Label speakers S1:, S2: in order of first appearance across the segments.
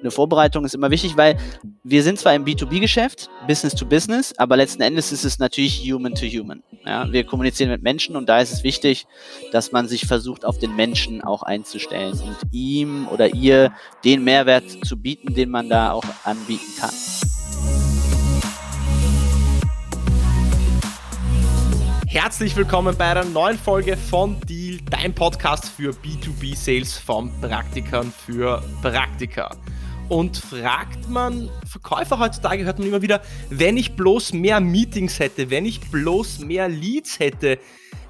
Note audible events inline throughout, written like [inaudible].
S1: eine Vorbereitung ist immer wichtig, weil wir sind zwar im B2B-Geschäft, Business to Business, aber letzten Endes ist es natürlich Human to Human. Ja, wir kommunizieren mit Menschen und da ist es wichtig, dass man sich versucht, auf den Menschen auch einzustellen und ihm oder ihr den Mehrwert zu bieten, den man da auch anbieten kann.
S2: Herzlich willkommen bei einer neuen Folge von Deal, dein Podcast für B2B-Sales von Praktikern für Praktiker. Und fragt man Verkäufer heutzutage, hört man immer wieder, wenn ich bloß mehr Meetings hätte, wenn ich bloß mehr Leads hätte,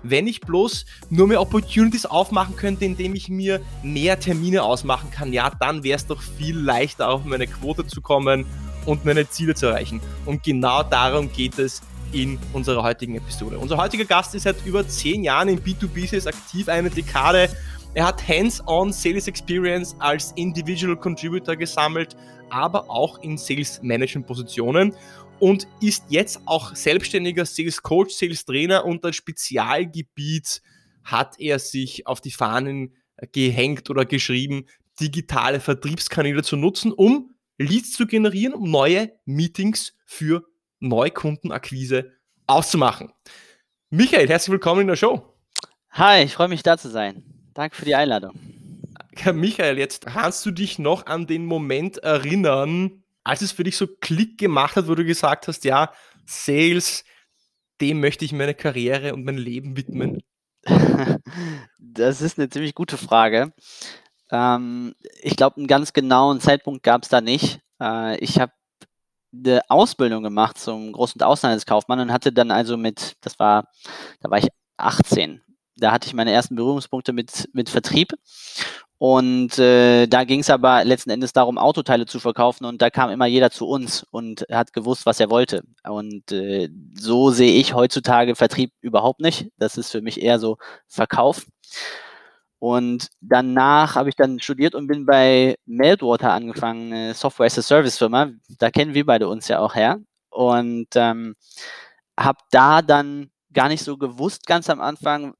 S2: wenn ich bloß nur mehr Opportunities aufmachen könnte, indem ich mir mehr Termine ausmachen kann, ja, dann wäre es doch viel leichter, auf meine Quote zu kommen und meine Ziele zu erreichen. Und genau darum geht es in unserer heutigen Episode. Unser heutiger Gast ist seit über zehn Jahren im B2B-Sales aktiv, eine Dekade. Er hat Hands-on Sales Experience als Individual Contributor gesammelt, aber auch in Sales Management Positionen und ist jetzt auch selbstständiger Sales Coach, Sales Trainer und als Spezialgebiet hat er sich auf die Fahnen gehängt oder geschrieben, digitale Vertriebskanäle zu nutzen, um Leads zu generieren, um neue Meetings für Neukundenakquise auszumachen. Michael, herzlich willkommen in der Show.
S1: Hi, ich freue mich da zu sein. Danke für die Einladung.
S2: Michael, jetzt kannst du dich noch an den Moment erinnern, als es für dich so Klick gemacht hat, wo du gesagt hast, ja, Sales, dem möchte ich meine Karriere und mein Leben widmen? [laughs]
S1: Das ist eine ziemlich gute Frage. Ähm, ich glaube, einen ganz genauen Zeitpunkt gab es da nicht. Äh, ich habe eine Ausbildung gemacht zum Groß- und Außenhandelskaufmann und hatte dann also mit, das war, da war ich 18. Da hatte ich meine ersten Berührungspunkte mit, mit Vertrieb. Und äh, da ging es aber letzten Endes darum, Autoteile zu verkaufen und da kam immer jeder zu uns und hat gewusst, was er wollte. Und äh, so sehe ich heutzutage Vertrieb überhaupt nicht. Das ist für mich eher so Verkauf. Und danach habe ich dann studiert und bin bei Meltwater angefangen, eine Software as a Service Firma. Da kennen wir beide uns ja auch her. Und ähm, habe da dann gar nicht so gewusst, ganz am Anfang,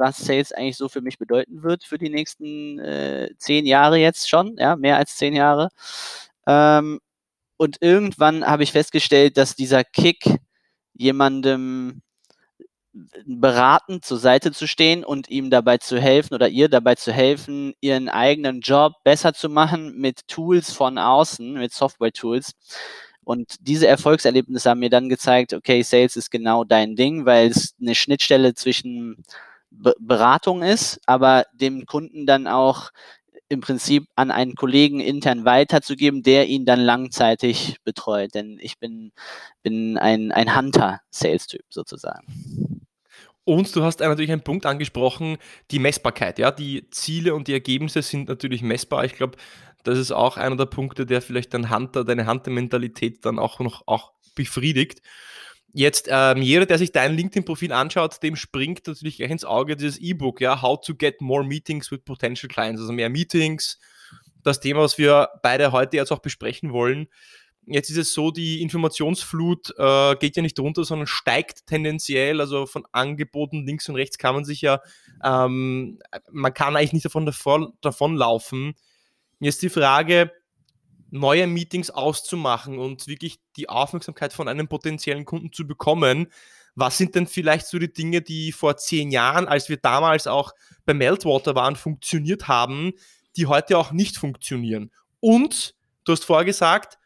S1: was Sales eigentlich so für mich bedeuten wird für die nächsten äh, zehn Jahre jetzt schon, ja, mehr als zehn Jahre. Ähm, und irgendwann habe ich festgestellt, dass dieser Kick jemandem beratend zur Seite zu stehen und ihm dabei zu helfen oder ihr dabei zu helfen, ihren eigenen Job besser zu machen mit Tools von außen, mit Software-Tools. Und diese Erfolgserlebnisse haben mir dann gezeigt, okay, Sales ist genau dein Ding, weil es eine Schnittstelle zwischen Be Beratung ist, aber dem Kunden dann auch im Prinzip an einen Kollegen intern weiterzugeben, der ihn dann langzeitig betreut. Denn ich bin, bin ein, ein Hunter-Sales-Typ sozusagen.
S2: Und du hast natürlich einen Punkt angesprochen, die Messbarkeit. Ja, die Ziele und die Ergebnisse sind natürlich messbar. Ich glaube, das ist auch einer der Punkte, der vielleicht dein Hunter, deine Hunter-Mentalität dann auch noch auch befriedigt. Jetzt, ähm, jeder, der sich dein LinkedIn-Profil anschaut, dem springt natürlich gleich ins Auge dieses E-Book, ja, How to get more meetings with potential clients, also mehr Meetings. Das Thema, was wir beide heute jetzt auch besprechen wollen. Jetzt ist es so, die Informationsflut äh, geht ja nicht runter, sondern steigt tendenziell. Also von Angeboten links und rechts kann man sich ja, ähm, man kann eigentlich nicht davon, davon, davon laufen. Mir ist die Frage, neue Meetings auszumachen und wirklich die Aufmerksamkeit von einem potenziellen Kunden zu bekommen. Was sind denn vielleicht so die Dinge, die vor zehn Jahren, als wir damals auch bei Meltwater waren, funktioniert haben, die heute auch nicht funktionieren? Und du hast vorher gesagt,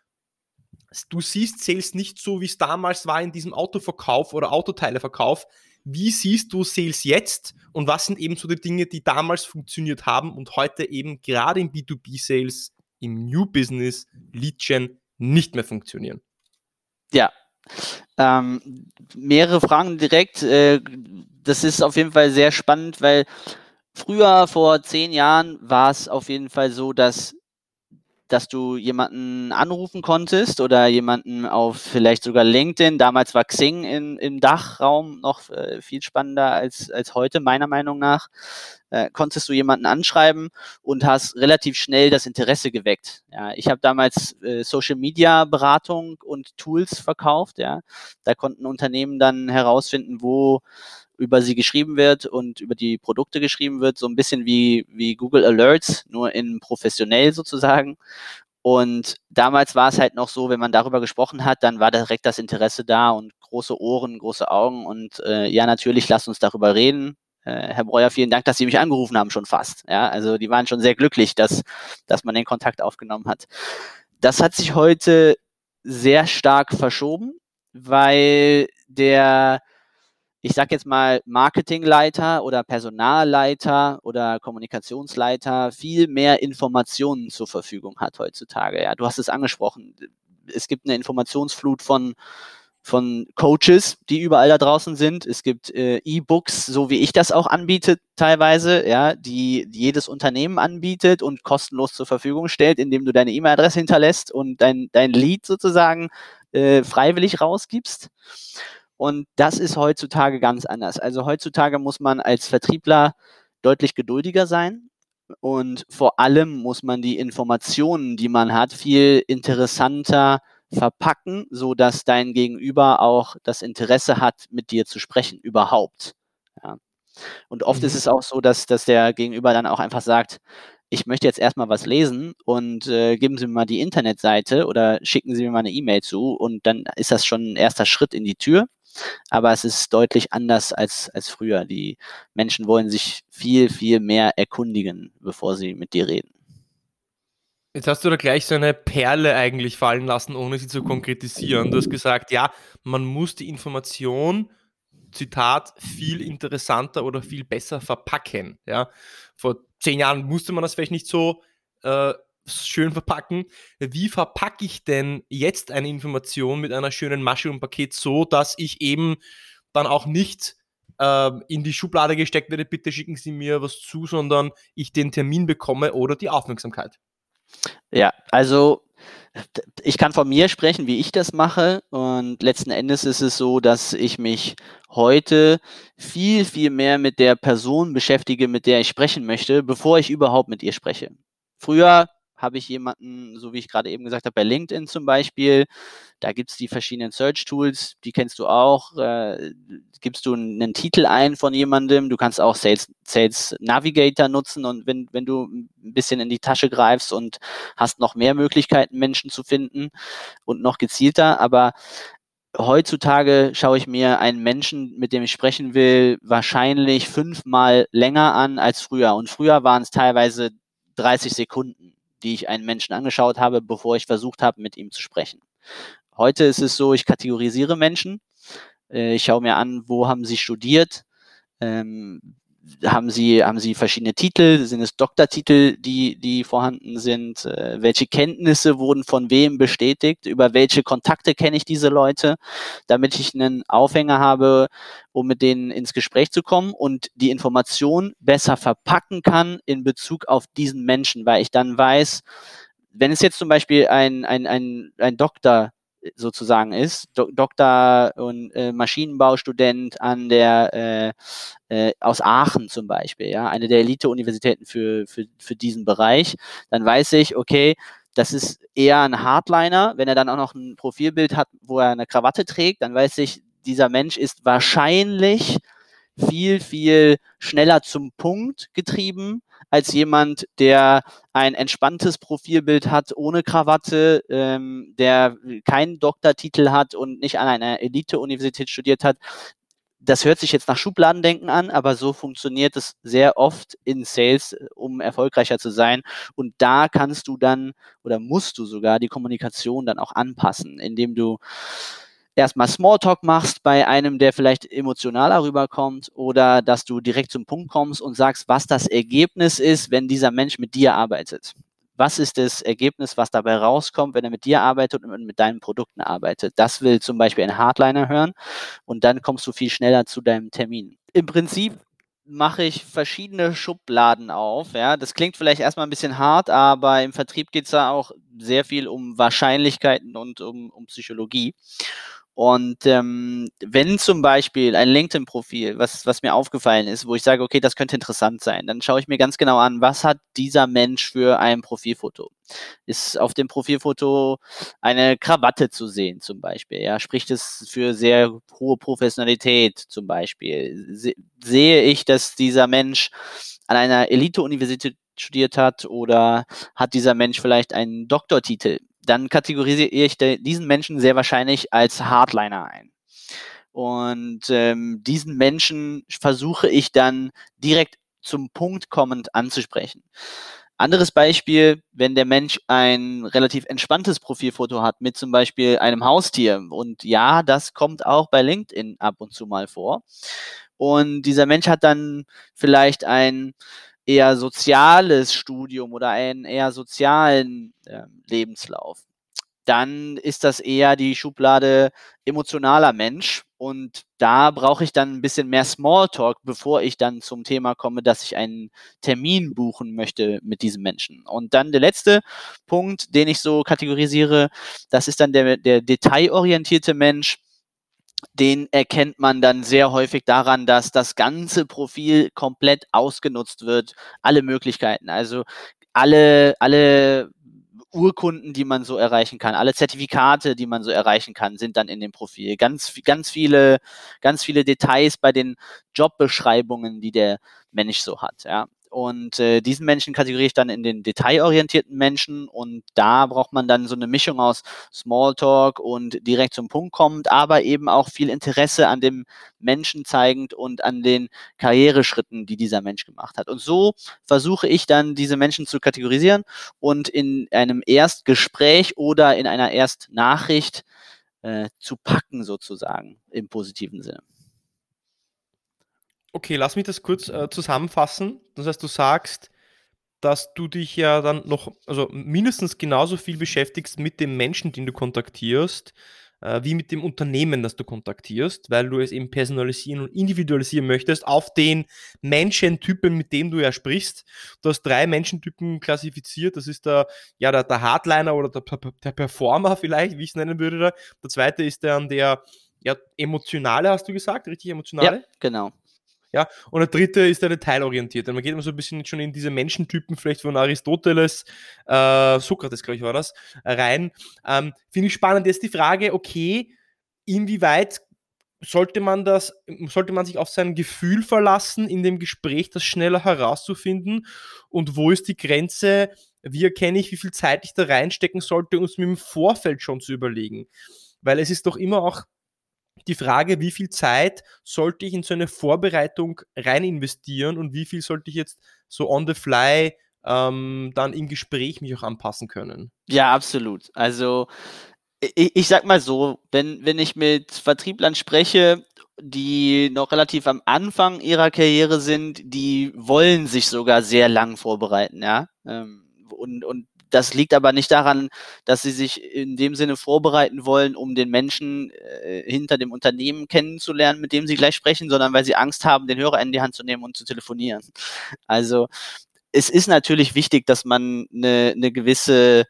S2: du siehst Sales nicht so, wie es damals war in diesem Autoverkauf oder Autoteileverkauf. Wie siehst du Sales jetzt und was sind eben so die Dinge, die damals funktioniert haben und heute eben gerade im B2B-Sales, im New Business, Lead Gen nicht mehr funktionieren?
S1: Ja, ähm, mehrere Fragen direkt. Äh, das ist auf jeden Fall sehr spannend, weil früher, vor zehn Jahren, war es auf jeden Fall so, dass dass du jemanden anrufen konntest oder jemanden auf vielleicht sogar LinkedIn. Damals war Xing in, im Dachraum noch äh, viel spannender als, als heute, meiner Meinung nach. Äh, konntest du jemanden anschreiben und hast relativ schnell das Interesse geweckt. Ja, ich habe damals äh, Social Media Beratung und Tools verkauft. Ja, da konnten Unternehmen dann herausfinden, wo über sie geschrieben wird und über die Produkte geschrieben wird, so ein bisschen wie, wie Google Alerts, nur in professionell sozusagen. Und damals war es halt noch so, wenn man darüber gesprochen hat, dann war direkt das Interesse da und große Ohren, große Augen und äh, ja, natürlich, lasst uns darüber reden. Äh, Herr Breuer, vielen Dank, dass Sie mich angerufen haben, schon fast. Ja, also die waren schon sehr glücklich, dass, dass man den Kontakt aufgenommen hat. Das hat sich heute sehr stark verschoben, weil der, ich sag jetzt mal, Marketingleiter oder Personalleiter oder Kommunikationsleiter viel mehr Informationen zur Verfügung hat heutzutage. Ja, du hast es angesprochen. Es gibt eine Informationsflut von von Coaches, die überall da draußen sind. Es gibt äh, E-Books, so wie ich das auch anbiete teilweise, ja, die, die jedes Unternehmen anbietet und kostenlos zur Verfügung stellt, indem du deine E-Mail-Adresse hinterlässt und dein, dein Lead sozusagen äh, freiwillig rausgibst. Und das ist heutzutage ganz anders. Also heutzutage muss man als Vertriebler deutlich geduldiger sein. Und vor allem muss man die Informationen, die man hat, viel interessanter verpacken, so dass dein Gegenüber auch das Interesse hat, mit dir zu sprechen, überhaupt. Ja. Und oft mhm. ist es auch so, dass, dass der Gegenüber dann auch einfach sagt, ich möchte jetzt erstmal was lesen und äh, geben Sie mir mal die Internetseite oder schicken Sie mir mal eine E-Mail zu und dann ist das schon ein erster Schritt in die Tür. Aber es ist deutlich anders als, als früher. Die Menschen wollen sich viel, viel mehr erkundigen, bevor sie mit dir reden.
S2: Jetzt hast du da gleich so eine Perle eigentlich fallen lassen, ohne sie zu konkretisieren. Du hast gesagt, ja, man muss die Information, Zitat, viel interessanter oder viel besser verpacken. Ja, vor zehn Jahren musste man das vielleicht nicht so äh, schön verpacken. Wie verpacke ich denn jetzt eine Information mit einer schönen Masche und Paket so, dass ich eben dann auch nicht äh, in die Schublade gesteckt werde, bitte schicken Sie mir was zu, sondern ich den Termin bekomme oder die Aufmerksamkeit?
S1: Ja, also ich kann von mir sprechen, wie ich das mache. Und letzten Endes ist es so, dass ich mich heute viel, viel mehr mit der Person beschäftige, mit der ich sprechen möchte, bevor ich überhaupt mit ihr spreche. Früher habe ich jemanden, so wie ich gerade eben gesagt habe, bei LinkedIn zum Beispiel, da gibt es die verschiedenen Search-Tools, die kennst du auch. Äh, gibst du einen Titel ein von jemandem, du kannst auch Sales, Sales Navigator nutzen und wenn, wenn du ein bisschen in die Tasche greifst und hast noch mehr Möglichkeiten, Menschen zu finden und noch gezielter, aber heutzutage schaue ich mir einen Menschen, mit dem ich sprechen will, wahrscheinlich fünfmal länger an als früher. Und früher waren es teilweise 30 Sekunden die ich einen Menschen angeschaut habe, bevor ich versucht habe, mit ihm zu sprechen. Heute ist es so, ich kategorisiere Menschen. Äh, ich schaue mir an, wo haben sie studiert, ähm, haben sie, haben sie verschiedene Titel, sind es Doktortitel, die, die vorhanden sind, äh, welche Kenntnisse wurden von wem bestätigt, über welche Kontakte kenne ich diese Leute, damit ich einen Aufhänger habe, um mit denen ins Gespräch zu kommen und die Information besser verpacken kann in Bezug auf diesen Menschen, weil ich dann weiß, wenn es jetzt zum Beispiel ein, ein, ein, ein Doktor sozusagen ist, Do Doktor und äh, Maschinenbaustudent an der äh, äh, aus Aachen zum Beispiel, ja, eine der Elite-Universitäten für, für, für diesen Bereich, dann weiß ich, okay, das ist eher ein Hardliner. Wenn er dann auch noch ein Profilbild hat, wo er eine Krawatte trägt, dann weiß ich, dieser Mensch ist wahrscheinlich viel, viel schneller zum Punkt getrieben als jemand, der ein entspanntes Profilbild hat, ohne Krawatte, ähm, der keinen Doktortitel hat und nicht an einer Elite-Universität studiert hat. Das hört sich jetzt nach Schubladendenken an, aber so funktioniert es sehr oft in Sales, um erfolgreicher zu sein. Und da kannst du dann oder musst du sogar die Kommunikation dann auch anpassen, indem du erstmal Smalltalk machst bei einem, der vielleicht emotionaler rüberkommt oder dass du direkt zum Punkt kommst und sagst, was das Ergebnis ist, wenn dieser Mensch mit dir arbeitet. Was ist das Ergebnis, was dabei rauskommt, wenn er mit dir arbeitet und mit deinen Produkten arbeitet? Das will zum Beispiel ein Hardliner hören und dann kommst du viel schneller zu deinem Termin. Im Prinzip mache ich verschiedene Schubladen auf. Ja, das klingt vielleicht erstmal ein bisschen hart, aber im Vertrieb geht es da auch sehr viel um Wahrscheinlichkeiten und um, um Psychologie. Und ähm, wenn zum Beispiel ein LinkedIn-Profil, was, was mir aufgefallen ist, wo ich sage, okay, das könnte interessant sein, dann schaue ich mir ganz genau an, was hat dieser Mensch für ein Profilfoto? Ist auf dem Profilfoto eine Krawatte zu sehen zum Beispiel? Ja, spricht es für sehr hohe Professionalität zum Beispiel? Se sehe ich, dass dieser Mensch an einer Elite-Universität studiert hat oder hat dieser Mensch vielleicht einen Doktortitel, dann kategorisiere ich diesen Menschen sehr wahrscheinlich als Hardliner ein. Und ähm, diesen Menschen versuche ich dann direkt zum Punkt kommend anzusprechen. Anderes Beispiel, wenn der Mensch ein relativ entspanntes Profilfoto hat mit zum Beispiel einem Haustier. Und ja, das kommt auch bei LinkedIn ab und zu mal vor. Und dieser Mensch hat dann vielleicht ein eher soziales Studium oder einen eher sozialen äh, Lebenslauf. Dann ist das eher die Schublade emotionaler Mensch und da brauche ich dann ein bisschen mehr Smalltalk, bevor ich dann zum Thema komme, dass ich einen Termin buchen möchte mit diesem Menschen. Und dann der letzte Punkt, den ich so kategorisiere, das ist dann der, der detailorientierte Mensch. Den erkennt man dann sehr häufig daran, dass das ganze Profil komplett ausgenutzt wird, alle Möglichkeiten. Also alle, alle Urkunden, die man so erreichen kann, alle Zertifikate, die man so erreichen kann, sind dann in dem Profil. Ganz, ganz viele, ganz viele Details bei den Jobbeschreibungen, die der Mensch so hat. Ja. Und äh, diesen Menschen kategoriere ich dann in den detailorientierten Menschen und da braucht man dann so eine Mischung aus Smalltalk und direkt zum Punkt kommend, aber eben auch viel Interesse an dem Menschen zeigend und an den Karriereschritten, die dieser Mensch gemacht hat. Und so versuche ich dann diese Menschen zu kategorisieren und in einem Erstgespräch oder in einer Erstnachricht äh, zu packen sozusagen im positiven Sinne.
S2: Okay, lass mich das kurz äh, zusammenfassen. Das heißt, du sagst, dass du dich ja dann noch, also mindestens genauso viel beschäftigst mit dem Menschen, den du kontaktierst, äh, wie mit dem Unternehmen, das du kontaktierst, weil du es eben personalisieren und individualisieren möchtest auf den Menschentypen, mit dem du ja sprichst. Du hast drei Menschentypen klassifiziert. Das ist der, ja, der, der Hardliner oder der, der Performer vielleicht, wie ich es nennen würde. Der zweite ist der, der ja, emotionale, hast du gesagt, richtig emotionale?
S1: Ja, genau.
S2: Ja, und der dritte ist der detailorientierte. Man geht immer so ein bisschen schon in diese Menschentypen, vielleicht von Aristoteles, äh, Sokrates, glaube ich, war das, rein. Ähm, Finde ich spannend. Jetzt die Frage, okay, inwieweit sollte man das, sollte man sich auf sein Gefühl verlassen, in dem Gespräch das schneller herauszufinden? Und wo ist die Grenze? Wie erkenne ich, wie viel Zeit ich da reinstecken sollte, um es mir im Vorfeld schon zu überlegen? Weil es ist doch immer auch die Frage, wie viel Zeit sollte ich in so eine Vorbereitung rein investieren und wie viel sollte ich jetzt so on the fly ähm, dann im Gespräch mich auch anpassen können?
S1: Ja, absolut. Also ich, ich sag mal so, wenn, wenn ich mit Vertrieblern spreche, die noch relativ am Anfang ihrer Karriere sind, die wollen sich sogar sehr lang vorbereiten, ja. Ähm, und, und das liegt aber nicht daran, dass sie sich in dem Sinne vorbereiten wollen, um den Menschen äh, hinter dem Unternehmen kennenzulernen, mit dem sie gleich sprechen, sondern weil sie Angst haben, den Hörer in die Hand zu nehmen und zu telefonieren. Also es ist natürlich wichtig, dass man eine, eine gewisse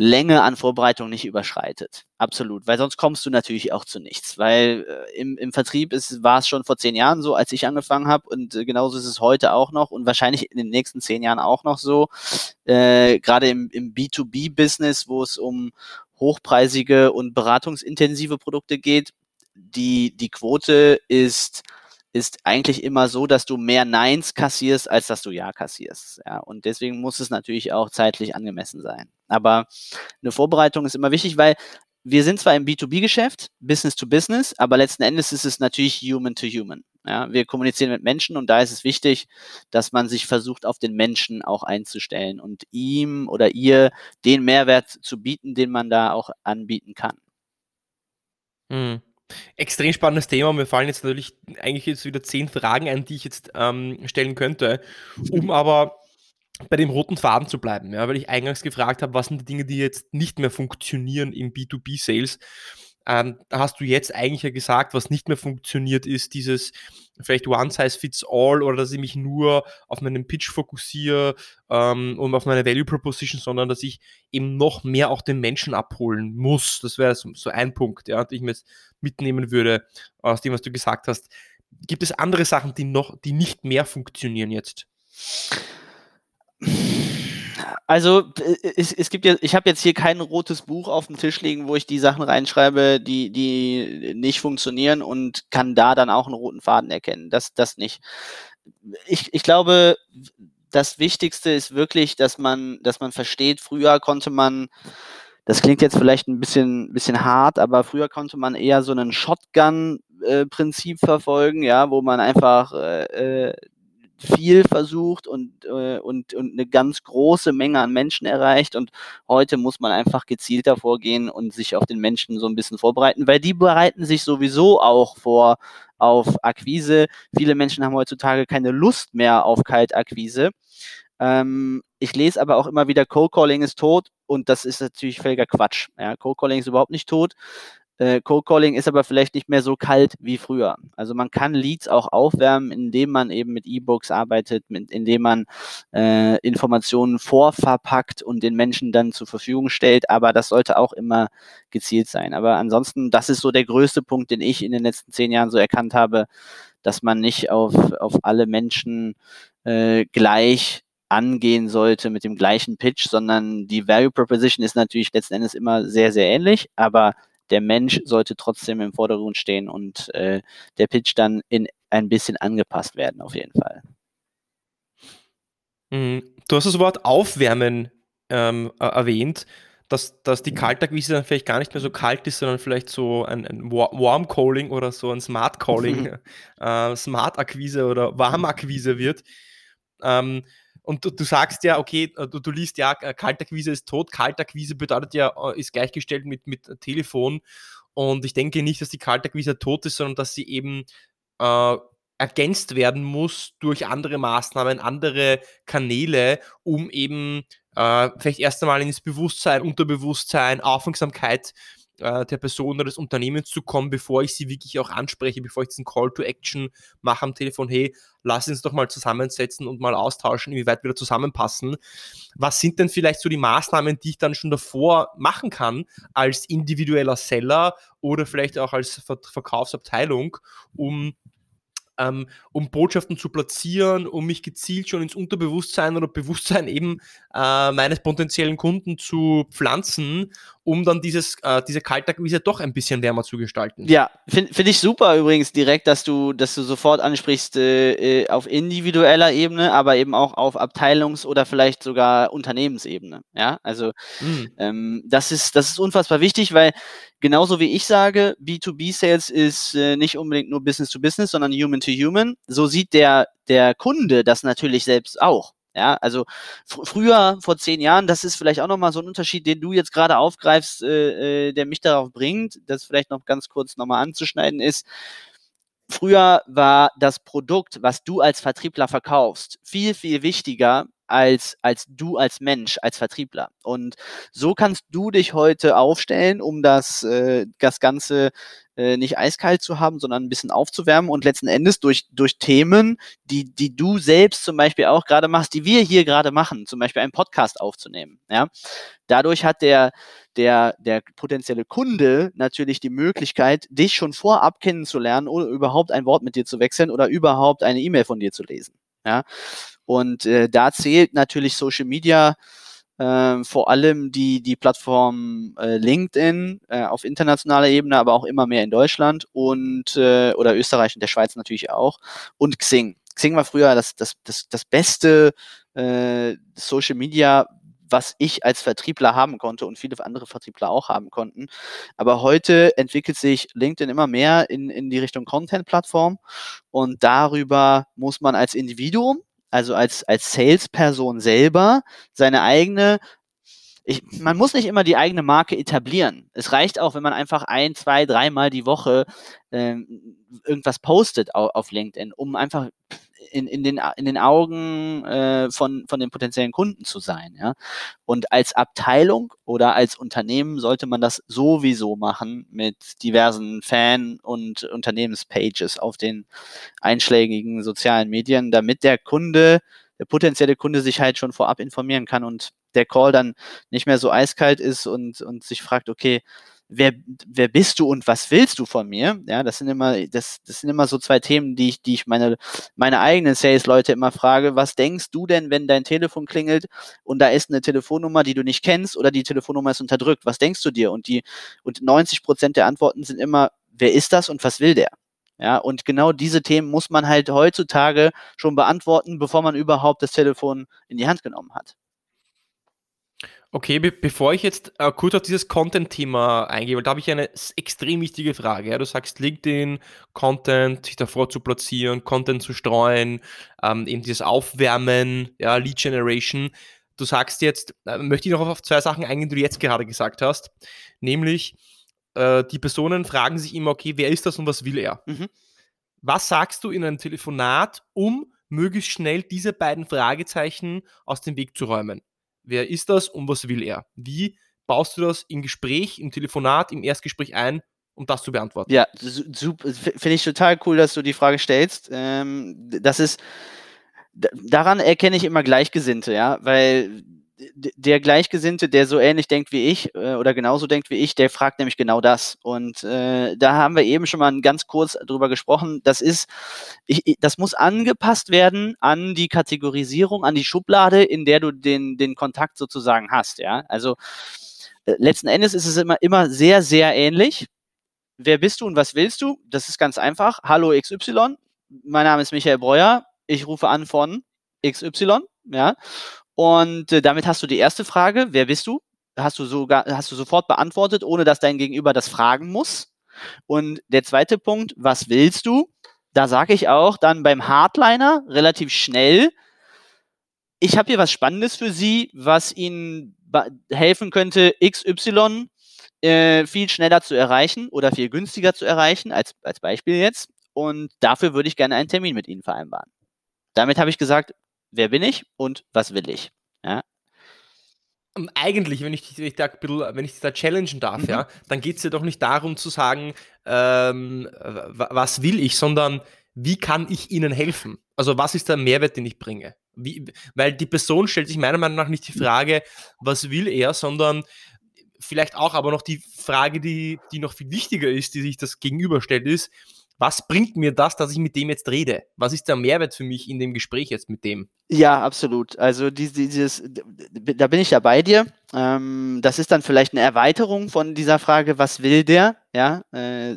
S1: Länge an Vorbereitung nicht überschreitet. Absolut, weil sonst kommst du natürlich auch zu nichts. Weil äh, im, im Vertrieb war es schon vor zehn Jahren so, als ich angefangen habe und äh, genauso ist es heute auch noch und wahrscheinlich in den nächsten zehn Jahren auch noch so. Äh, Gerade im, im B2B-Business, wo es um hochpreisige und beratungsintensive Produkte geht, die, die Quote ist ist eigentlich immer so, dass du mehr Neins kassierst, als dass du Ja kassierst. Ja, und deswegen muss es natürlich auch zeitlich angemessen sein. Aber eine Vorbereitung ist immer wichtig, weil wir sind zwar im B2B-Geschäft, Business to Business, aber letzten Endes ist es natürlich Human to Human. Ja, wir kommunizieren mit Menschen und da ist es wichtig, dass man sich versucht, auf den Menschen auch einzustellen und ihm oder ihr den Mehrwert zu bieten, den man da auch anbieten kann.
S2: Mhm. Extrem spannendes Thema. Mir fallen jetzt natürlich eigentlich jetzt wieder zehn Fragen ein, die ich jetzt ähm, stellen könnte, um aber bei dem roten Faden zu bleiben, ja, weil ich eingangs gefragt habe, was sind die Dinge, die jetzt nicht mehr funktionieren im B2B-Sales. Ähm, da hast du jetzt eigentlich ja gesagt, was nicht mehr funktioniert, ist dieses vielleicht One Size Fits All oder dass ich mich nur auf meinen Pitch fokussiere ähm, und auf meine Value Proposition, sondern dass ich eben noch mehr auch den Menschen abholen muss. Das wäre so, so, ein Punkt, ja, den ich mir jetzt mitnehmen würde aus dem, was du gesagt hast. Gibt es andere Sachen, die noch, die nicht mehr funktionieren jetzt?
S1: Also äh, es, es gibt ja, ich habe jetzt hier kein rotes Buch auf dem Tisch liegen, wo ich die Sachen reinschreibe, die, die nicht funktionieren und kann da dann auch einen roten Faden erkennen. Das, das nicht. Ich, ich glaube, das Wichtigste ist wirklich, dass man, dass man versteht, früher konnte man, das klingt jetzt vielleicht ein bisschen, bisschen hart, aber früher konnte man eher so einen Shotgun-Prinzip äh, verfolgen, ja, wo man einfach äh, äh viel versucht und, äh, und, und eine ganz große Menge an Menschen erreicht. Und heute muss man einfach gezielter vorgehen und sich auf den Menschen so ein bisschen vorbereiten, weil die bereiten sich sowieso auch vor auf Akquise. Viele Menschen haben heutzutage keine Lust mehr auf Kaltakquise. Ähm, ich lese aber auch immer wieder, Cold Calling ist tot und das ist natürlich völliger Quatsch. Ja, Cold Calling ist überhaupt nicht tot. Äh, Cold Calling ist aber vielleicht nicht mehr so kalt wie früher. Also man kann Leads auch aufwärmen, indem man eben mit E-Books arbeitet, mit, indem man äh, Informationen vorverpackt und den Menschen dann zur Verfügung stellt. Aber das sollte auch immer gezielt sein. Aber ansonsten, das ist so der größte Punkt, den ich in den letzten zehn Jahren so erkannt habe, dass man nicht auf, auf alle Menschen äh, gleich angehen sollte mit dem gleichen Pitch, sondern die Value Proposition ist natürlich letzten Endes immer sehr, sehr ähnlich, aber der Mensch sollte trotzdem im Vordergrund stehen und äh, der Pitch dann in ein bisschen angepasst werden, auf jeden Fall.
S2: Mhm. Du hast das Wort Aufwärmen ähm, erwähnt, dass, dass die Kaltakquise dann vielleicht gar nicht mehr so kalt ist, sondern vielleicht so ein, ein Warm Calling oder so ein Smart Calling, [laughs] äh, Smart Akquise oder Warmakquise wird. Ähm, und du, du, sagst ja, okay, äh, du, du liest ja, äh, Kaltakquise ist tot. Kaltakquise bedeutet ja, äh, ist gleichgestellt mit, mit Telefon. Und ich denke nicht, dass die Kaltakquise tot ist, sondern dass sie eben äh, ergänzt werden muss durch andere Maßnahmen, andere Kanäle, um eben äh, vielleicht erst einmal ins Bewusstsein, Unterbewusstsein, Aufmerksamkeit äh, der Person oder des Unternehmens zu kommen, bevor ich sie wirklich auch anspreche, bevor ich diesen Call to Action mache am Telefon, hey, lass uns doch mal zusammensetzen und mal austauschen, inwieweit wir da zusammenpassen. Was sind denn vielleicht so die Maßnahmen, die ich dann schon davor machen kann als individueller Seller oder vielleicht auch als Ver Verkaufsabteilung, um ähm, um Botschaften zu platzieren, um mich gezielt schon ins Unterbewusstsein oder Bewusstsein eben äh, meines potenziellen Kunden zu pflanzen, um dann dieses, äh, diese Kaltakquise doch ein bisschen wärmer zu gestalten.
S1: Ja, finde find ich super übrigens direkt, dass du, dass du sofort ansprichst äh, äh, auf individueller Ebene, aber eben auch auf Abteilungs- oder vielleicht sogar Unternehmensebene. Ja, also mhm. ähm, das ist, das ist unfassbar wichtig, weil genauso wie ich sage, B2B-Sales ist äh, nicht unbedingt nur Business to Business, sondern Human to Human. So sieht der, der Kunde das natürlich selbst auch. Ja, also fr früher, vor zehn Jahren, das ist vielleicht auch nochmal so ein Unterschied, den du jetzt gerade aufgreifst, äh, äh, der mich darauf bringt, das vielleicht noch ganz kurz nochmal anzuschneiden ist. Früher war das Produkt, was du als Vertriebler verkaufst, viel, viel wichtiger als, als du als Mensch, als Vertriebler. Und so kannst du dich heute aufstellen, um das, äh, das Ganze äh, nicht eiskalt zu haben, sondern ein bisschen aufzuwärmen und letzten Endes durch, durch Themen, die, die du selbst zum Beispiel auch gerade machst, die wir hier gerade machen, zum Beispiel einen Podcast aufzunehmen. Ja? Dadurch hat der, der, der potenzielle Kunde natürlich die Möglichkeit, dich schon vorab kennenzulernen oder überhaupt ein Wort mit dir zu wechseln oder überhaupt eine E-Mail von dir zu lesen. Ja? Und äh, da zählt natürlich Social Media äh, vor allem die, die Plattform äh, LinkedIn äh, auf internationaler Ebene, aber auch immer mehr in Deutschland und äh, oder Österreich und der Schweiz natürlich auch und Xing. Xing war früher das, das, das, das beste äh, Social Media, was ich als Vertriebler haben konnte und viele andere Vertriebler auch haben konnten. Aber heute entwickelt sich LinkedIn immer mehr in, in die Richtung Content-Plattform und darüber muss man als Individuum also als, als Salesperson selber, seine eigene ich, man muss nicht immer die eigene Marke etablieren. Es reicht auch, wenn man einfach ein, zwei, dreimal die Woche ähm, irgendwas postet auf, auf LinkedIn, um einfach in, in, den, in den Augen äh, von, von den potenziellen Kunden zu sein. Ja? Und als Abteilung oder als Unternehmen sollte man das sowieso machen mit diversen Fan- und Unternehmenspages auf den einschlägigen sozialen Medien, damit der Kunde, der potenzielle Kunde sich halt schon vorab informieren kann und der Call dann nicht mehr so eiskalt ist und, und sich fragt, okay, wer, wer bist du und was willst du von mir? Ja, das sind immer, das, das sind immer so zwei Themen, die ich, die ich meine, meine eigenen Sales-Leute immer frage. Was denkst du denn, wenn dein Telefon klingelt und da ist eine Telefonnummer, die du nicht kennst oder die Telefonnummer ist unterdrückt? Was denkst du dir? Und die, und 90 Prozent der Antworten sind immer, wer ist das und was will der? Ja, und genau diese Themen muss man halt heutzutage schon beantworten, bevor man überhaupt das Telefon in die Hand genommen hat.
S2: Okay, be bevor ich jetzt äh, kurz auf dieses Content-Thema eingehe, weil da habe ich eine extrem wichtige Frage. Ja? Du sagst LinkedIn, Content, sich davor zu platzieren, Content zu streuen, ähm, eben dieses Aufwärmen, ja, Lead Generation. Du sagst jetzt, äh, möchte ich noch auf zwei Sachen eingehen, die du jetzt gerade gesagt hast, nämlich äh, die Personen fragen sich immer, okay, wer ist das und was will er? Mhm. Was sagst du in einem Telefonat, um möglichst schnell diese beiden Fragezeichen aus dem Weg zu räumen? Wer ist das und was will er? Wie baust du das im Gespräch, im Telefonat, im Erstgespräch ein, um das zu beantworten?
S1: Ja, finde ich total cool, dass du die Frage stellst. Ähm, das ist, daran erkenne ich immer Gleichgesinnte, ja, weil der Gleichgesinnte, der so ähnlich denkt wie ich äh, oder genauso denkt wie ich, der fragt nämlich genau das. Und äh, da haben wir eben schon mal ganz kurz drüber gesprochen. Das ist, ich, das muss angepasst werden an die Kategorisierung, an die Schublade, in der du den, den Kontakt sozusagen hast. Ja, also äh, letzten Endes ist es immer, immer sehr, sehr ähnlich. Wer bist du und was willst du? Das ist ganz einfach. Hallo XY, mein Name ist Michael Breuer. Ich rufe an von XY, ja. Und äh, damit hast du die erste Frage, wer bist du? Hast du sogar, hast du sofort beantwortet, ohne dass dein Gegenüber das fragen muss. Und der zweite Punkt, was willst du? Da sage ich auch dann beim Hardliner relativ schnell, ich habe hier was Spannendes für Sie, was Ihnen helfen könnte, XY äh, viel schneller zu erreichen oder viel günstiger zu erreichen, als, als Beispiel jetzt. Und dafür würde ich gerne einen Termin mit Ihnen vereinbaren. Damit habe ich gesagt, wer bin ich und was will ich. Ja.
S2: Und eigentlich, wenn ich dich, wenn ich da, wenn ich dich da challengen darf, mhm. ja, dann geht es ja doch nicht darum zu sagen, ähm, was will ich, sondern wie kann ich ihnen helfen? Also was ist der Mehrwert, den ich bringe? Wie, weil die Person stellt sich meiner Meinung nach nicht die Frage, was will er, sondern vielleicht auch aber noch die Frage, die, die noch viel wichtiger ist, die sich das gegenüberstellt, ist, was bringt mir das, dass ich mit dem jetzt rede? Was ist der Mehrwert für mich in dem Gespräch jetzt mit dem?
S1: Ja, absolut. Also dieses, da bin ich ja bei dir. Ähm, das ist dann vielleicht eine Erweiterung von dieser Frage, was will der? Ja, äh,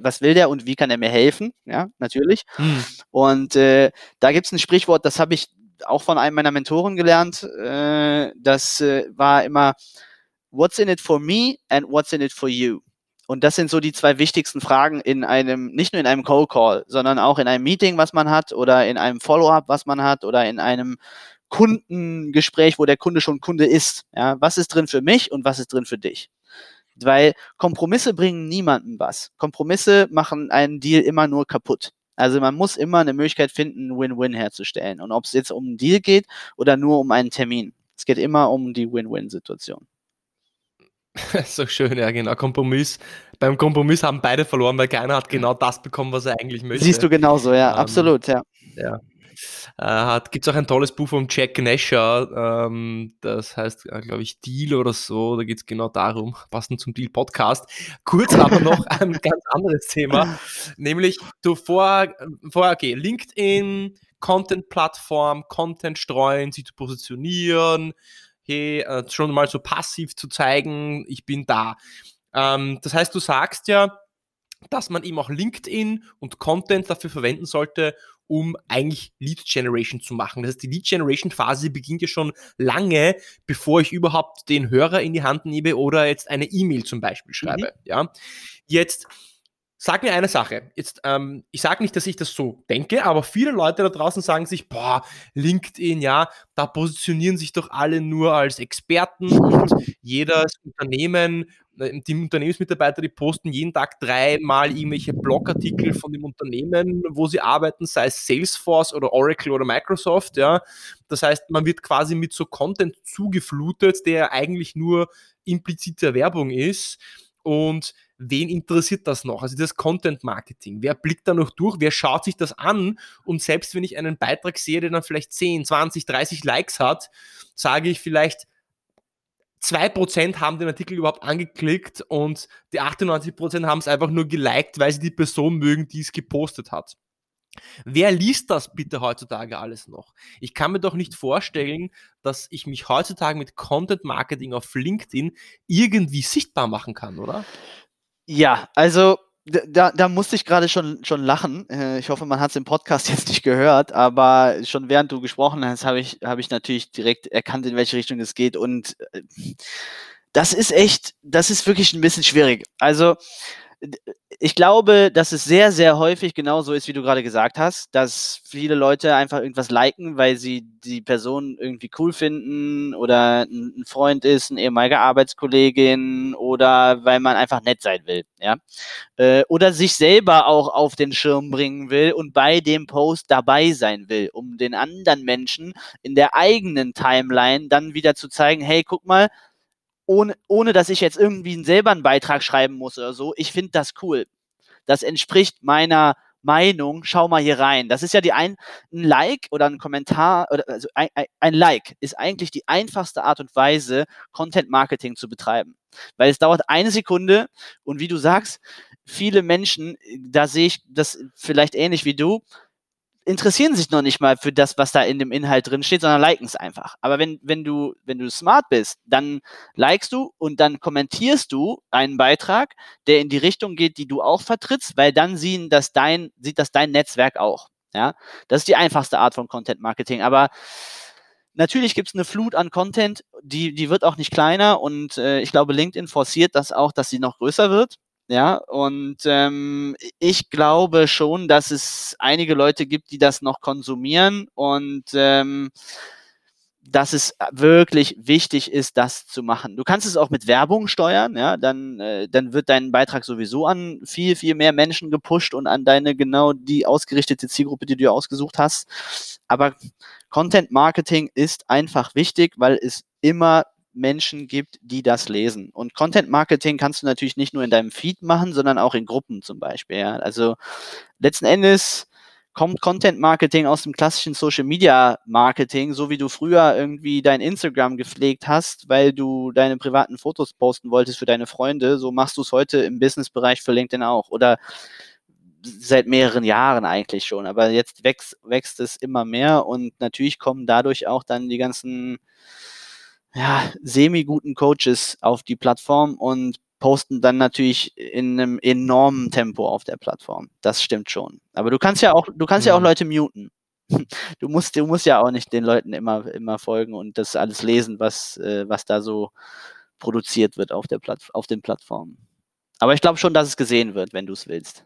S1: was will der und wie kann er mir helfen? Ja, natürlich. Hm. Und äh, da gibt es ein Sprichwort, das habe ich auch von einem meiner Mentoren gelernt. Äh, das war immer, what's in it for me and what's in it for you? Und das sind so die zwei wichtigsten Fragen in einem, nicht nur in einem Cold Call, sondern auch in einem Meeting, was man hat oder in einem Follow-up, was man hat oder in einem Kundengespräch, wo der Kunde schon Kunde ist. Ja, was ist drin für mich und was ist drin für dich? Weil Kompromisse bringen niemandem was. Kompromisse machen einen Deal immer nur kaputt. Also man muss immer eine Möglichkeit finden, Win-Win herzustellen. Und ob es jetzt um einen Deal geht oder nur um einen Termin. Es geht immer um die Win-Win-Situation. [laughs]
S2: so schön, ja, genau. Kompromiss. Beim Kompromiss haben beide verloren, weil keiner hat genau das bekommen, was er eigentlich möchte.
S1: Siehst du genauso, ja, ähm, absolut, ja.
S2: Ja. Äh, Gibt es auch ein tolles Buch von Jack Nasher, ähm, das heißt, äh, glaube ich, Deal oder so, da geht es genau darum, passend zum Deal-Podcast. Kurz aber [laughs] noch ein ganz anderes Thema, nämlich du vor, vor okay, LinkedIn, Content-Plattform, Content streuen, sich zu positionieren, hey, äh, schon mal so passiv zu zeigen, ich bin da. Ähm, das heißt, du sagst ja, dass man eben auch LinkedIn und Content dafür verwenden sollte, um eigentlich Lead Generation zu machen. Das heißt, die Lead Generation Phase beginnt ja schon lange, bevor ich überhaupt den Hörer in die Hand nehme oder jetzt eine E-Mail zum Beispiel schreibe. Mhm. Ja, jetzt Sag mir eine Sache. Jetzt, ähm, ich sage nicht, dass ich das so denke, aber viele Leute da draußen sagen sich, boah, LinkedIn, ja, da positionieren sich doch alle nur als Experten und jedes Unternehmen, äh, die Unternehmensmitarbeiter, die posten jeden Tag dreimal irgendwelche Blogartikel von dem Unternehmen, wo sie arbeiten, sei es Salesforce oder Oracle oder Microsoft, ja. Das heißt, man wird quasi mit so Content zugeflutet, der eigentlich nur implizite Werbung ist und wen interessiert das noch? Also das Content Marketing. Wer blickt da noch durch? Wer schaut sich das an? Und selbst wenn ich einen Beitrag sehe, der dann vielleicht 10, 20, 30 Likes hat, sage ich vielleicht, 2% haben den Artikel überhaupt angeklickt und die 98% haben es einfach nur geliked, weil sie die Person mögen, die es gepostet hat. Wer liest das bitte heutzutage alles noch? Ich kann mir doch nicht vorstellen, dass ich mich heutzutage mit Content Marketing auf LinkedIn irgendwie sichtbar machen kann, oder?
S1: Ja, also Da, da musste ich gerade schon, schon lachen. Äh, ich hoffe, man hat es im Podcast [laughs] jetzt nicht gehört, aber schon während du gesprochen hast, habe ich, hab ich natürlich direkt erkannt, in welche Richtung es geht. Und äh, das ist echt, das ist wirklich ein bisschen schwierig. Also, ich glaube, dass es sehr, sehr häufig genauso ist, wie du gerade gesagt hast, dass viele Leute einfach irgendwas liken, weil sie die Person irgendwie cool finden oder ein Freund ist, eine ehemalige Arbeitskollegin oder weil man einfach nett sein will, ja. Äh, oder sich selber auch auf den Schirm bringen will und bei dem Post dabei sein will, um den anderen Menschen in der eigenen Timeline dann wieder zu zeigen, hey, guck mal, ohne, ohne dass ich jetzt irgendwie selber einen Beitrag schreiben muss oder so. Ich finde das cool. Das entspricht meiner Meinung. Schau mal hier rein. Das ist ja die ein, ein Like oder ein Kommentar oder also ein, ein Like ist eigentlich die einfachste Art und Weise, Content Marketing zu betreiben. Weil es dauert eine Sekunde und wie du sagst, viele Menschen, da sehe ich das vielleicht ähnlich wie du, interessieren sich noch nicht mal für das, was da in dem Inhalt drin steht, sondern liken es einfach. Aber wenn, wenn du, wenn du smart bist, dann likest du und dann kommentierst du einen Beitrag, der in die Richtung geht, die du auch vertrittst, weil dann sehen das dein, sieht das dein Netzwerk auch. Ja, das ist die einfachste Art von Content Marketing. Aber natürlich gibt es eine Flut an Content, die, die wird auch nicht kleiner und äh, ich glaube, LinkedIn forciert das auch, dass sie noch größer wird. Ja, und ähm, ich glaube schon, dass es einige Leute gibt, die das noch konsumieren und ähm, dass es wirklich wichtig ist, das zu machen. Du kannst es auch mit Werbung steuern, ja, dann, äh, dann wird dein Beitrag sowieso an viel, viel mehr Menschen gepusht und an deine genau die ausgerichtete Zielgruppe, die du ausgesucht hast. Aber Content Marketing ist einfach wichtig, weil es immer Menschen gibt, die das lesen. Und Content Marketing kannst du natürlich nicht nur in deinem Feed machen, sondern auch in Gruppen zum Beispiel. Ja. Also letzten Endes kommt Content Marketing aus dem klassischen Social Media Marketing, so wie du früher irgendwie dein Instagram gepflegt hast, weil du deine privaten Fotos posten wolltest für deine Freunde. So machst du es heute im Businessbereich für LinkedIn auch. Oder seit mehreren Jahren eigentlich schon. Aber jetzt wächst, wächst es immer mehr und natürlich kommen dadurch auch dann die ganzen ja, semi-guten Coaches auf die Plattform und posten dann natürlich in einem enormen Tempo auf der Plattform. Das stimmt schon. Aber du kannst ja auch, du kannst ja auch mhm. Leute muten. [laughs] Du musst, du musst ja auch nicht den Leuten immer, immer folgen und das alles lesen, was, äh, was da so produziert wird auf, der Platt, auf den Plattformen. Aber ich glaube schon, dass es gesehen wird, wenn du es willst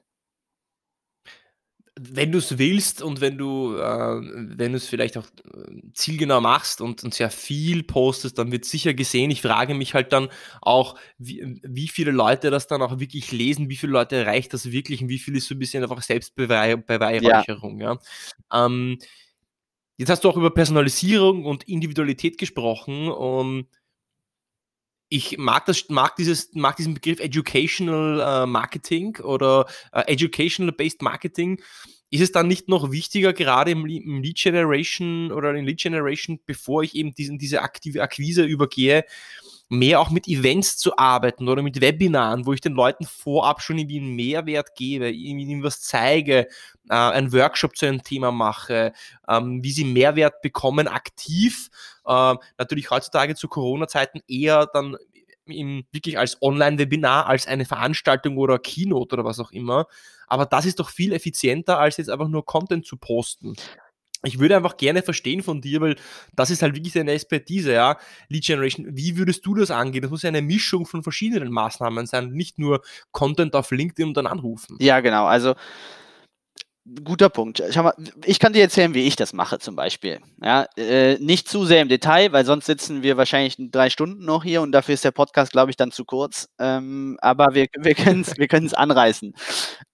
S2: wenn du es willst und wenn du äh, wenn du es vielleicht auch äh, zielgenau machst und, und sehr viel postest, dann wird sicher gesehen. Ich frage mich halt dann auch, wie, wie viele Leute das dann auch wirklich lesen, wie viele Leute erreicht das wirklich und wie viel ist so ein bisschen einfach Selbstbeweihräucherung. Ja. ja. Ähm, jetzt hast du auch über Personalisierung und Individualität gesprochen und ich mag, das, mag, dieses, mag diesen Begriff Educational äh, Marketing oder äh, Educational-Based Marketing. Ist es dann nicht noch wichtiger, gerade im, im, Lead Generation oder in Lead Generation, bevor ich eben diesen, diese aktive Akquise übergehe, mehr auch mit Events zu arbeiten oder mit Webinaren, wo ich den Leuten vorab schon irgendwie einen Mehrwert gebe, ihnen was zeige, äh, einen Workshop zu einem Thema mache, ähm, wie sie Mehrwert bekommen aktiv. Äh, natürlich heutzutage zu Corona-Zeiten eher dann im, wirklich als Online-Webinar, als eine Veranstaltung oder Keynote oder was auch immer. Aber das ist doch viel effizienter, als jetzt einfach nur Content zu posten ich würde einfach gerne verstehen von dir, weil das ist halt wirklich deine Expertise, ja. Lead Generation, wie würdest du das angehen? Das muss ja eine Mischung von verschiedenen Maßnahmen sein, nicht nur Content auf LinkedIn und dann anrufen.
S1: Ja, genau. Also guter Punkt. Schau mal, ich kann dir erzählen, wie ich das mache zum Beispiel. Ja, äh, nicht zu sehr im Detail, weil sonst sitzen wir wahrscheinlich drei Stunden noch hier und dafür ist der Podcast, glaube ich, dann zu kurz. Ähm, aber wir, wir [laughs] können es wir anreißen.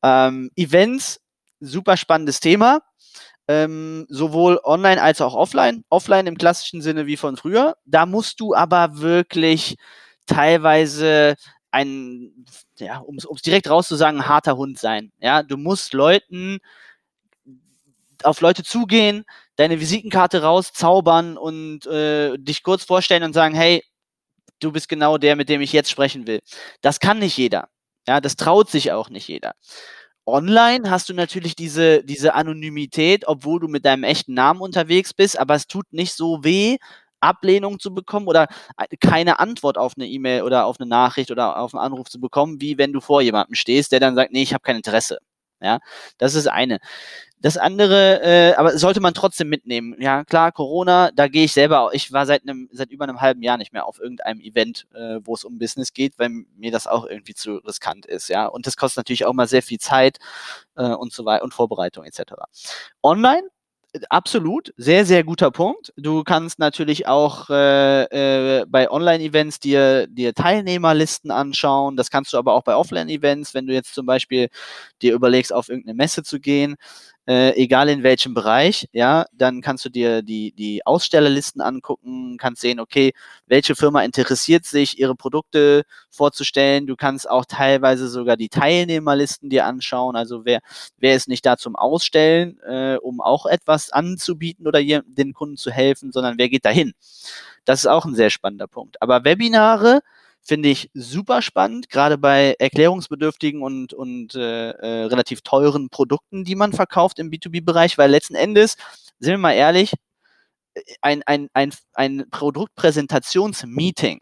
S1: Ähm, Events, super spannendes Thema ähm, sowohl online als auch offline. Offline im klassischen Sinne wie von früher. Da musst du aber wirklich teilweise ein, ja, um es direkt rauszusagen, ein harter Hund sein. Ja, du musst Leuten auf Leute zugehen, deine Visitenkarte rauszaubern und äh, dich kurz vorstellen und sagen, hey, du bist genau der, mit dem ich jetzt sprechen will. Das kann nicht jeder. Ja, das traut sich auch nicht jeder. Online hast du natürlich diese, diese Anonymität, obwohl du mit deinem echten Namen unterwegs bist, aber es tut nicht so weh, Ablehnung zu bekommen oder keine Antwort auf eine E-Mail oder auf eine Nachricht oder auf einen Anruf zu bekommen, wie wenn du vor jemandem stehst, der dann sagt, nee, ich habe kein Interesse. Ja, das ist eine. Das andere, äh, aber sollte man trotzdem mitnehmen. Ja, klar, Corona, da gehe ich selber, ich war seit einem, seit über einem halben Jahr nicht mehr auf irgendeinem Event, äh, wo es um Business geht, weil mir das auch irgendwie zu riskant ist, ja. Und das kostet natürlich auch mal sehr viel Zeit äh, und so weiter und Vorbereitung etc. Online absolut, sehr, sehr guter Punkt. Du kannst natürlich auch äh, äh, bei Online-Events dir, dir Teilnehmerlisten anschauen. Das kannst du aber auch bei Offline-Events, wenn du jetzt zum Beispiel dir überlegst, auf irgendeine Messe zu gehen äh, egal in welchem Bereich, ja, dann kannst du dir die, die Ausstellerlisten angucken, kannst sehen, okay, welche Firma interessiert sich, ihre Produkte vorzustellen. Du kannst auch teilweise sogar die Teilnehmerlisten dir anschauen, also wer, wer ist nicht da zum Ausstellen, äh, um auch etwas anzubieten oder den Kunden zu helfen, sondern wer geht dahin. Das ist auch ein sehr spannender Punkt. Aber Webinare, Finde ich super spannend, gerade bei erklärungsbedürftigen und, und äh, äh, relativ teuren Produkten, die man verkauft im B2B-Bereich, weil letzten Endes, sind wir mal ehrlich, ein, ein, ein, ein Produktpräsentationsmeeting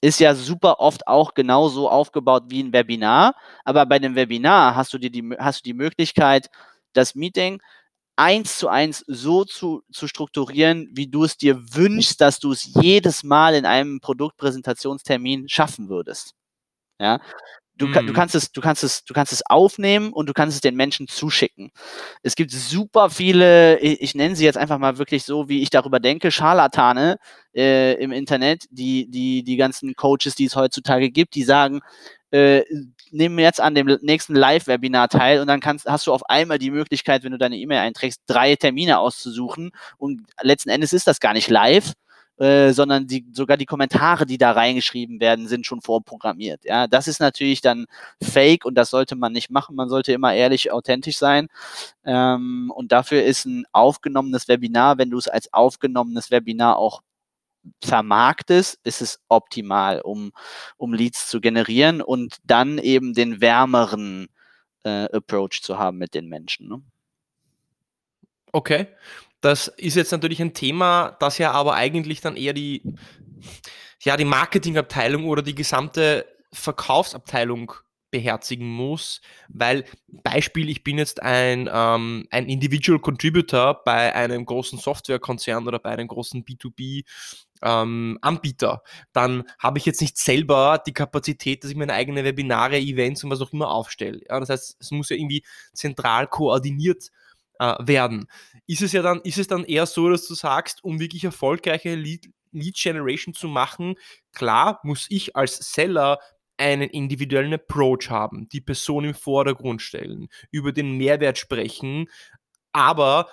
S1: ist ja super oft auch genauso aufgebaut wie ein Webinar, aber bei einem Webinar hast du, dir die, hast du die Möglichkeit, das Meeting eins zu eins so zu, zu strukturieren, wie du es dir wünschst, dass du es jedes Mal in einem Produktpräsentationstermin schaffen würdest. Ja. Du, mhm. du, kannst es, du, kannst es, du kannst es aufnehmen und du kannst es den Menschen zuschicken. Es gibt super viele, ich, ich nenne sie jetzt einfach mal wirklich so, wie ich darüber denke, Scharlatane äh, im Internet, die, die, die ganzen Coaches, die es heutzutage gibt, die sagen, äh, nehmen jetzt an dem nächsten Live-Webinar teil und dann kannst, hast du auf einmal die Möglichkeit, wenn du deine E-Mail einträgst, drei Termine auszusuchen und letzten Endes ist das gar nicht live, äh, sondern die, sogar die Kommentare, die da reingeschrieben werden, sind schon vorprogrammiert. Ja, das ist natürlich dann fake und das sollte man nicht machen. Man sollte immer ehrlich, authentisch sein. Ähm, und dafür ist ein aufgenommenes Webinar, wenn du es als aufgenommenes Webinar auch vermarktest, ist es optimal, um, um Leads zu generieren und dann eben den wärmeren äh, Approach zu haben mit den Menschen. Ne?
S2: Okay. Das ist jetzt natürlich ein Thema, das ja aber eigentlich dann eher die, ja, die Marketingabteilung oder die gesamte Verkaufsabteilung beherzigen muss, weil Beispiel, ich bin jetzt ein, ähm, ein Individual Contributor bei einem großen Softwarekonzern oder bei einem großen B2B ähm, Anbieter, dann habe ich jetzt nicht selber die Kapazität, dass ich meine eigenen Webinare, Events und was auch immer aufstelle. Ja, das heißt, es muss ja irgendwie zentral koordiniert äh, werden. Ist es ja dann, ist es dann eher so, dass du sagst, um wirklich erfolgreiche Lead, Lead Generation zu machen, klar muss ich als Seller einen individuellen Approach haben, die Person im Vordergrund stellen, über den Mehrwert sprechen, aber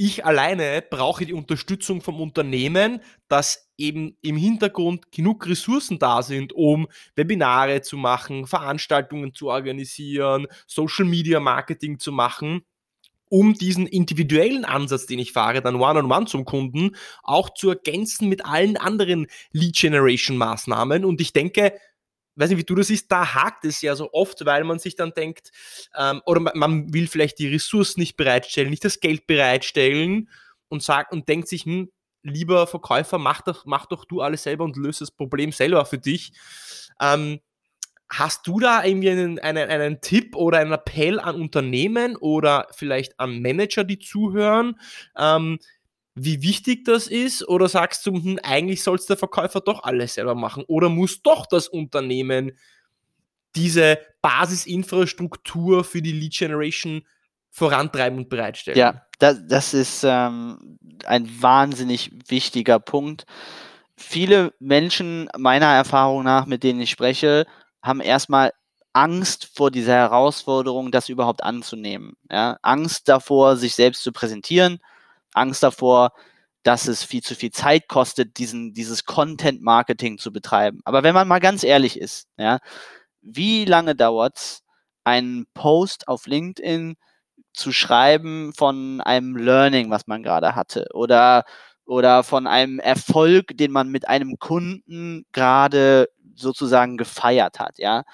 S2: ich alleine brauche die Unterstützung vom Unternehmen, dass eben im Hintergrund genug Ressourcen da sind, um Webinare zu machen, Veranstaltungen zu organisieren, Social Media Marketing zu machen, um diesen individuellen Ansatz, den ich fahre, dann One-on-One -on -one zum Kunden, auch zu ergänzen mit allen anderen Lead Generation Maßnahmen. Und ich denke, weiß nicht, wie du das siehst, da hakt es ja so oft, weil man sich dann denkt, ähm, oder man, will vielleicht die Ressourcen nicht bereitstellen, nicht das Geld bereitstellen und sagt und denkt sich, hm, lieber Verkäufer, mach doch, mach doch du alles selber und löse das Problem selber für dich. Ähm, hast du da irgendwie einen, einen, einen Tipp oder einen Appell an Unternehmen oder vielleicht an Manager, die zuhören? Ähm, wie wichtig das ist? Oder sagst du, hm, eigentlich soll es der Verkäufer doch alles selber machen? Oder muss doch das Unternehmen diese Basisinfrastruktur für die Lead Generation vorantreiben und bereitstellen?
S1: Ja, das, das ist ähm, ein wahnsinnig wichtiger Punkt. Viele Menschen, meiner Erfahrung nach, mit denen ich spreche, haben erstmal Angst vor dieser Herausforderung, das überhaupt anzunehmen. Ja? Angst davor, sich selbst zu präsentieren, Angst davor, dass es viel zu viel Zeit kostet, diesen, dieses Content-Marketing zu betreiben. Aber wenn man mal ganz ehrlich ist, ja, wie lange dauert es, einen Post auf LinkedIn zu schreiben von einem Learning, was man gerade hatte oder, oder von einem Erfolg, den man mit einem Kunden gerade sozusagen gefeiert hat, ja.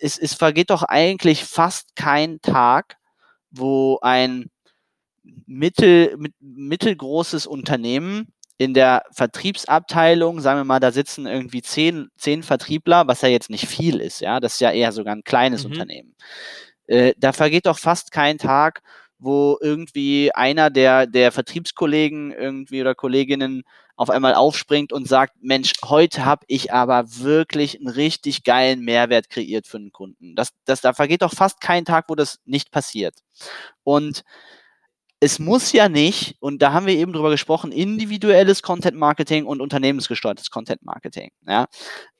S1: Es, es vergeht doch eigentlich fast kein Tag, wo ein mittel, mit, mittelgroßes Unternehmen in der Vertriebsabteilung, sagen wir mal, da sitzen irgendwie zehn, zehn Vertriebler, was ja jetzt nicht viel ist, ja, das ist ja eher sogar ein kleines mhm. Unternehmen. Äh, da vergeht doch fast kein Tag, wo irgendwie einer der, der Vertriebskollegen irgendwie oder Kolleginnen auf einmal aufspringt und sagt, Mensch, heute habe ich aber wirklich einen richtig geilen Mehrwert kreiert für einen Kunden. Das, das, da vergeht doch fast kein Tag, wo das nicht passiert. Und es muss ja nicht, und da haben wir eben drüber gesprochen, individuelles Content Marketing und unternehmensgesteuertes Content Marketing. Ja.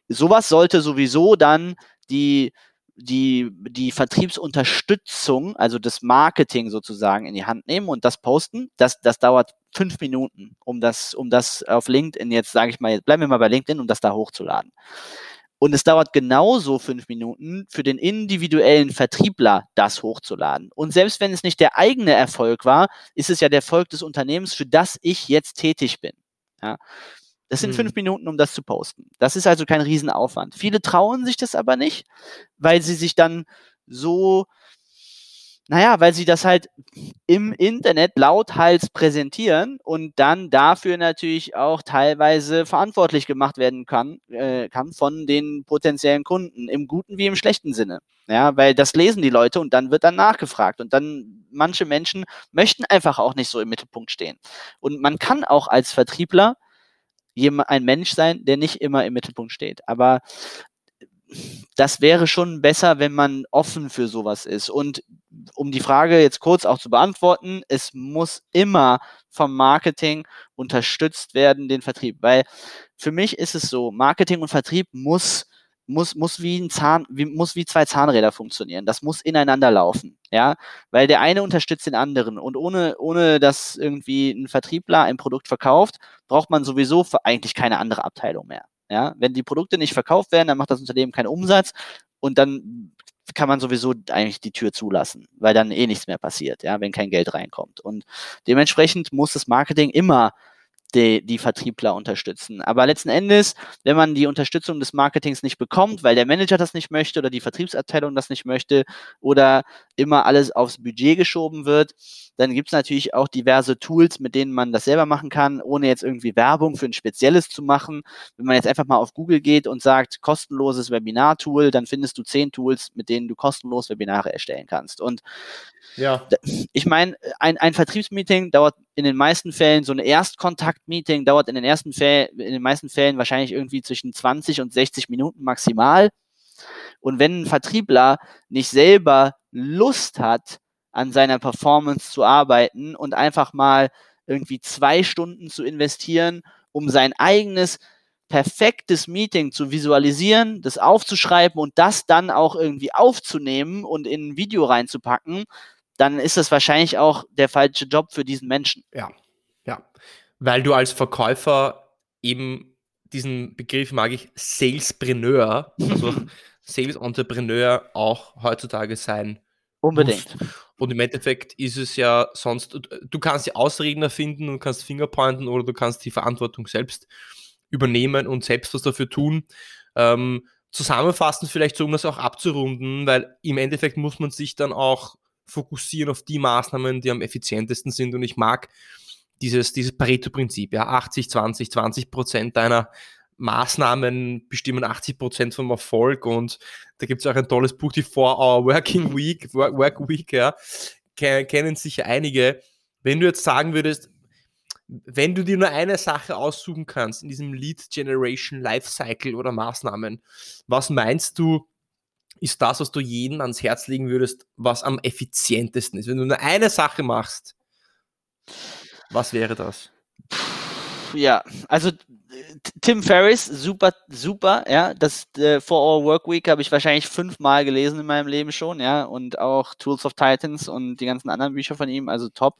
S1: Sowas sollte sowieso dann die, die, die Vertriebsunterstützung, also das Marketing sozusagen in die Hand nehmen und das posten. Das, das dauert fünf Minuten, um das, um das auf LinkedIn jetzt, sage ich mal, bleiben wir mal bei LinkedIn, um das da hochzuladen. Und es dauert genauso fünf Minuten für den individuellen Vertriebler, das hochzuladen. Und selbst wenn es nicht der eigene Erfolg war, ist es ja der Erfolg des Unternehmens, für das ich jetzt tätig bin. Ja. Das sind hm. fünf Minuten, um das zu posten. Das ist also kein Riesenaufwand. Viele trauen sich das aber nicht, weil sie sich dann so naja, weil sie das halt im Internet lauthals präsentieren und dann dafür natürlich auch teilweise verantwortlich gemacht werden kann, äh, kann von den potenziellen Kunden, im guten wie im schlechten Sinne. Ja, weil das lesen die Leute und dann wird dann nachgefragt und dann manche Menschen möchten einfach auch nicht so im Mittelpunkt stehen. Und man kann auch als Vertriebler ein Mensch sein, der nicht immer im Mittelpunkt steht. Aber das wäre schon besser, wenn man offen für sowas ist. Und um die Frage jetzt kurz auch zu beantworten, es muss immer vom Marketing unterstützt werden, den Vertrieb. Weil für mich ist es so, Marketing und Vertrieb muss muss, muss wie ein Zahn, wie, muss wie zwei Zahnräder funktionieren. Das muss ineinander laufen, ja, weil der eine unterstützt den anderen und ohne, ohne dass irgendwie ein Vertriebler ein Produkt verkauft, braucht man sowieso eigentlich keine andere Abteilung mehr. Ja, wenn die Produkte nicht verkauft werden, dann macht das Unternehmen keinen Umsatz und dann kann man sowieso eigentlich die Tür zulassen, weil dann eh nichts mehr passiert, ja, wenn kein Geld reinkommt. Und dementsprechend muss das Marketing immer die, die Vertriebler unterstützen. Aber letzten Endes, wenn man die Unterstützung des Marketings nicht bekommt, weil der Manager das nicht möchte oder die Vertriebsabteilung das nicht möchte oder immer alles aufs Budget geschoben wird, dann gibt es natürlich auch diverse Tools, mit denen man das selber machen kann, ohne jetzt irgendwie Werbung für ein spezielles zu machen. Wenn man jetzt einfach mal auf Google geht und sagt, kostenloses Webinar-Tool, dann findest du zehn Tools, mit denen du kostenlos Webinare erstellen kannst. Und ja. ich meine, ein, ein Vertriebsmeeting dauert in den meisten Fällen, so ein Erstkontakt-Meeting dauert in den ersten in den meisten Fällen wahrscheinlich irgendwie zwischen 20 und 60 Minuten maximal. Und wenn ein Vertriebler nicht selber Lust hat, an seiner Performance zu arbeiten und einfach mal irgendwie zwei Stunden zu investieren, um sein eigenes perfektes Meeting zu visualisieren, das aufzuschreiben und das dann auch irgendwie aufzunehmen und in ein Video reinzupacken, dann ist das wahrscheinlich auch der falsche Job für diesen Menschen.
S2: Ja, ja. Weil du als Verkäufer eben diesen Begriff mag ich Salespreneur, also [laughs] Sales Entrepreneur auch heutzutage sein
S1: Unbedingt.
S2: Musst. Und im Endeffekt ist es ja sonst, du kannst die Ausreden erfinden und kannst Fingerpointen oder du kannst die Verantwortung selbst übernehmen und selbst was dafür tun. Ähm, zusammenfassend vielleicht so, um das auch abzurunden, weil im Endeffekt muss man sich dann auch fokussieren auf die Maßnahmen, die am effizientesten sind. Und ich mag dieses, dieses Pareto-Prinzip, ja, 80, 20, 20 Prozent deiner Maßnahmen bestimmen 80 Prozent vom Erfolg und da gibt es auch ein tolles Buch, die 4-Hour Working Week, Work Week, ja, kennen sicher einige. Wenn du jetzt sagen würdest, wenn du dir nur eine Sache aussuchen kannst in diesem Lead Generation Lifecycle oder Maßnahmen, was meinst du, ist das, was du jedem ans Herz legen würdest, was am effizientesten ist? Wenn du nur eine Sache machst, was wäre das?
S1: Ja, also Tim Ferriss, super, super, ja. Das äh, For Our Work Week habe ich wahrscheinlich fünfmal gelesen in meinem Leben schon, ja. Und auch Tools of Titans und die ganzen anderen Bücher von ihm, also top.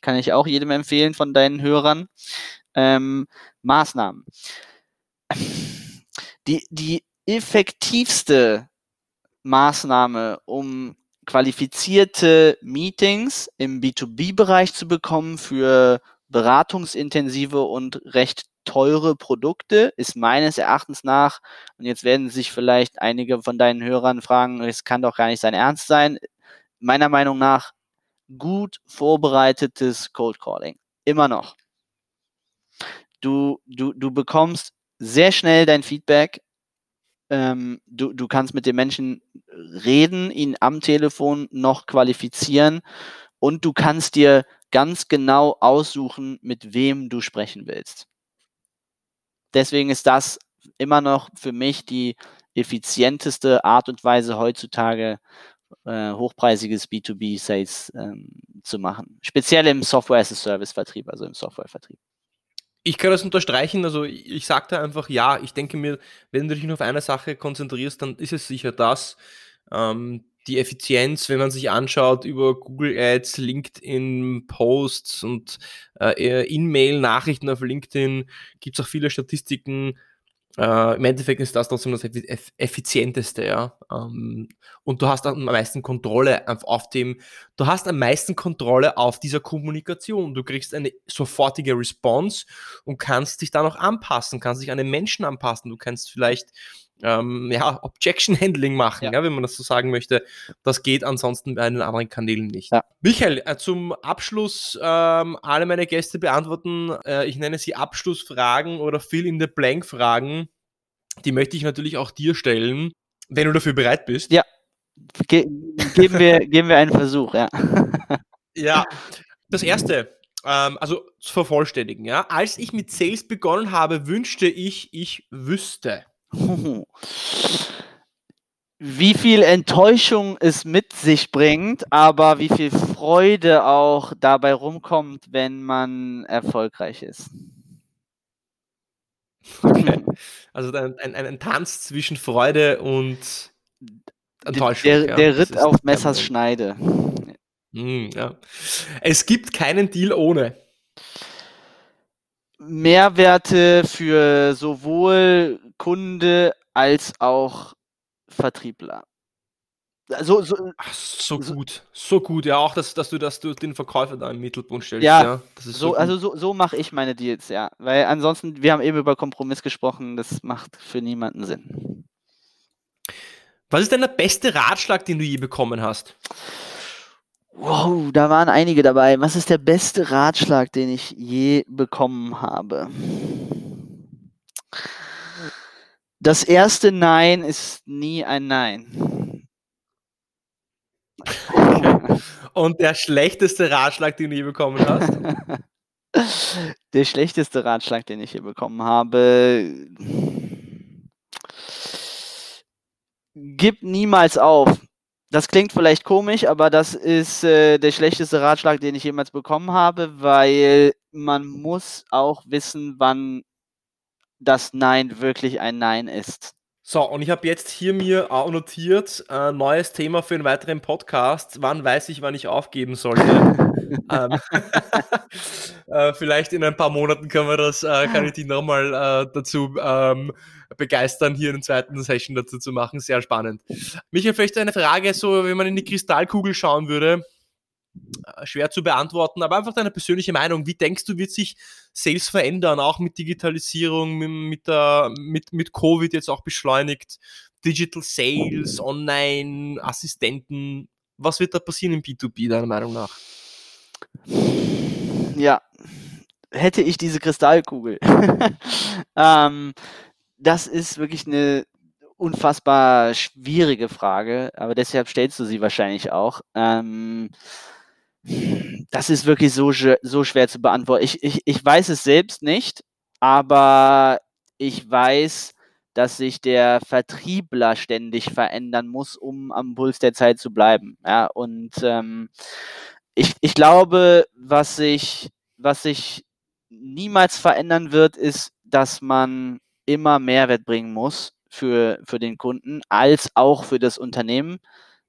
S1: Kann ich auch jedem empfehlen von deinen Hörern. Ähm, Maßnahmen. Die, die effektivste Maßnahme, um qualifizierte Meetings im B2B-Bereich zu bekommen für beratungsintensive und recht teure Produkte ist meines Erachtens nach, und jetzt werden sich vielleicht einige von deinen Hörern fragen, es kann doch gar nicht sein Ernst sein, meiner Meinung nach gut vorbereitetes Cold Calling. Immer noch. du, du, du bekommst sehr schnell dein Feedback. Ähm, du, du kannst mit den Menschen reden, ihn am Telefon noch qualifizieren und du kannst dir ganz genau aussuchen, mit wem du sprechen willst. Deswegen ist das immer noch für mich die effizienteste Art und Weise heutzutage, äh, hochpreisiges B2B-Sales ähm, zu machen. Speziell im Software-as-a-Service-Vertrieb, also im Softwarevertrieb.
S2: Ich kann das unterstreichen, also ich sage da einfach ja, ich denke mir, wenn du dich nur auf eine Sache konzentrierst, dann ist es sicher das. Ähm, die Effizienz, wenn man sich anschaut über Google Ads, LinkedIn Posts und äh, E-Mail-Nachrichten auf LinkedIn, gibt es auch viele Statistiken, äh, Im Endeffekt ist das trotzdem das effizienteste, ja. Ähm, und du hast am meisten Kontrolle auf dem, du hast am meisten Kontrolle auf dieser Kommunikation. Du kriegst eine sofortige Response und kannst dich dann auch anpassen, kannst dich an den Menschen anpassen. Du kannst vielleicht ähm, ja, Objection Handling machen, ja. ja. wenn man das so sagen möchte. Das geht ansonsten bei den anderen Kanälen nicht. Ja. Michael, äh, zum Abschluss ähm, alle meine Gäste beantworten. Äh, ich nenne sie Abschlussfragen oder Fill in the Blank Fragen. Die möchte ich natürlich auch dir stellen, wenn du dafür bereit bist.
S1: Ja, Ge geben, wir, [laughs] geben wir einen Versuch, ja. [laughs]
S2: ja, das erste, ähm, also zu vervollständigen, ja. Als ich mit Sales begonnen habe, wünschte ich, ich wüsste. [laughs]
S1: Wie viel Enttäuschung es mit sich bringt, aber wie viel Freude auch dabei rumkommt, wenn man erfolgreich ist.
S2: Okay. [laughs] Also ein, ein, ein Tanz zwischen Freude und
S1: Enttäuschung. Der, der ja, Ritt auf Messers Schneide.
S2: Mm, ja. Es gibt keinen Deal ohne.
S1: Mehrwerte für sowohl Kunde als auch Vertriebler.
S2: So, so, Ach, so, so gut, so gut, ja, auch, dass, dass du, dass du den Verkäufer da im Mittelpunkt stellst.
S1: Ja, ja so, so also so, so mache ich meine Deals, ja. Weil ansonsten, wir haben eben über Kompromiss gesprochen, das macht für niemanden Sinn.
S2: Was ist denn der beste Ratschlag, den du je bekommen hast?
S1: Wow, da waren einige dabei. Was ist der beste Ratschlag, den ich je bekommen habe? Das erste Nein ist nie ein Nein.
S2: Okay. Und der schlechteste Ratschlag, den du je bekommen hast? [laughs]
S1: der schlechteste Ratschlag, den ich je bekommen habe. Gib niemals auf das klingt vielleicht komisch, aber das ist äh, der schlechteste Ratschlag, den ich jemals bekommen habe, weil man muss auch wissen, wann das Nein wirklich ein Nein ist.
S2: So, und ich habe jetzt hier mir auch notiert, äh, neues Thema für einen weiteren Podcast. Wann weiß ich, wann ich aufgeben sollte? [laughs] ähm, [laughs] äh, vielleicht in ein paar Monaten können wir das, äh, kann ich die nochmal äh, dazu ähm, begeistern, hier einen zweiten Session dazu zu machen. Sehr spannend. Michael, vielleicht eine Frage, so wenn man in die Kristallkugel schauen würde. Äh, schwer zu beantworten, aber einfach deine persönliche Meinung. Wie denkst du, wird sich Sales verändern, auch mit Digitalisierung, mit, der, mit, mit Covid jetzt auch beschleunigt? Digital Sales, Online, Assistenten. Was wird da passieren im B2B, deiner Meinung nach?
S1: Ja, hätte ich diese Kristallkugel. [laughs] ähm, das ist wirklich eine unfassbar schwierige Frage, aber deshalb stellst du sie wahrscheinlich auch. Ähm, das ist wirklich so, so schwer zu beantworten. Ich, ich, ich weiß es selbst nicht, aber ich weiß, dass sich der Vertriebler ständig verändern muss, um am Puls der Zeit zu bleiben. Ja, und ähm, ich, ich glaube, was sich, was sich niemals verändern wird, ist, dass man immer Mehrwert bringen muss für, für den Kunden, als auch für das Unternehmen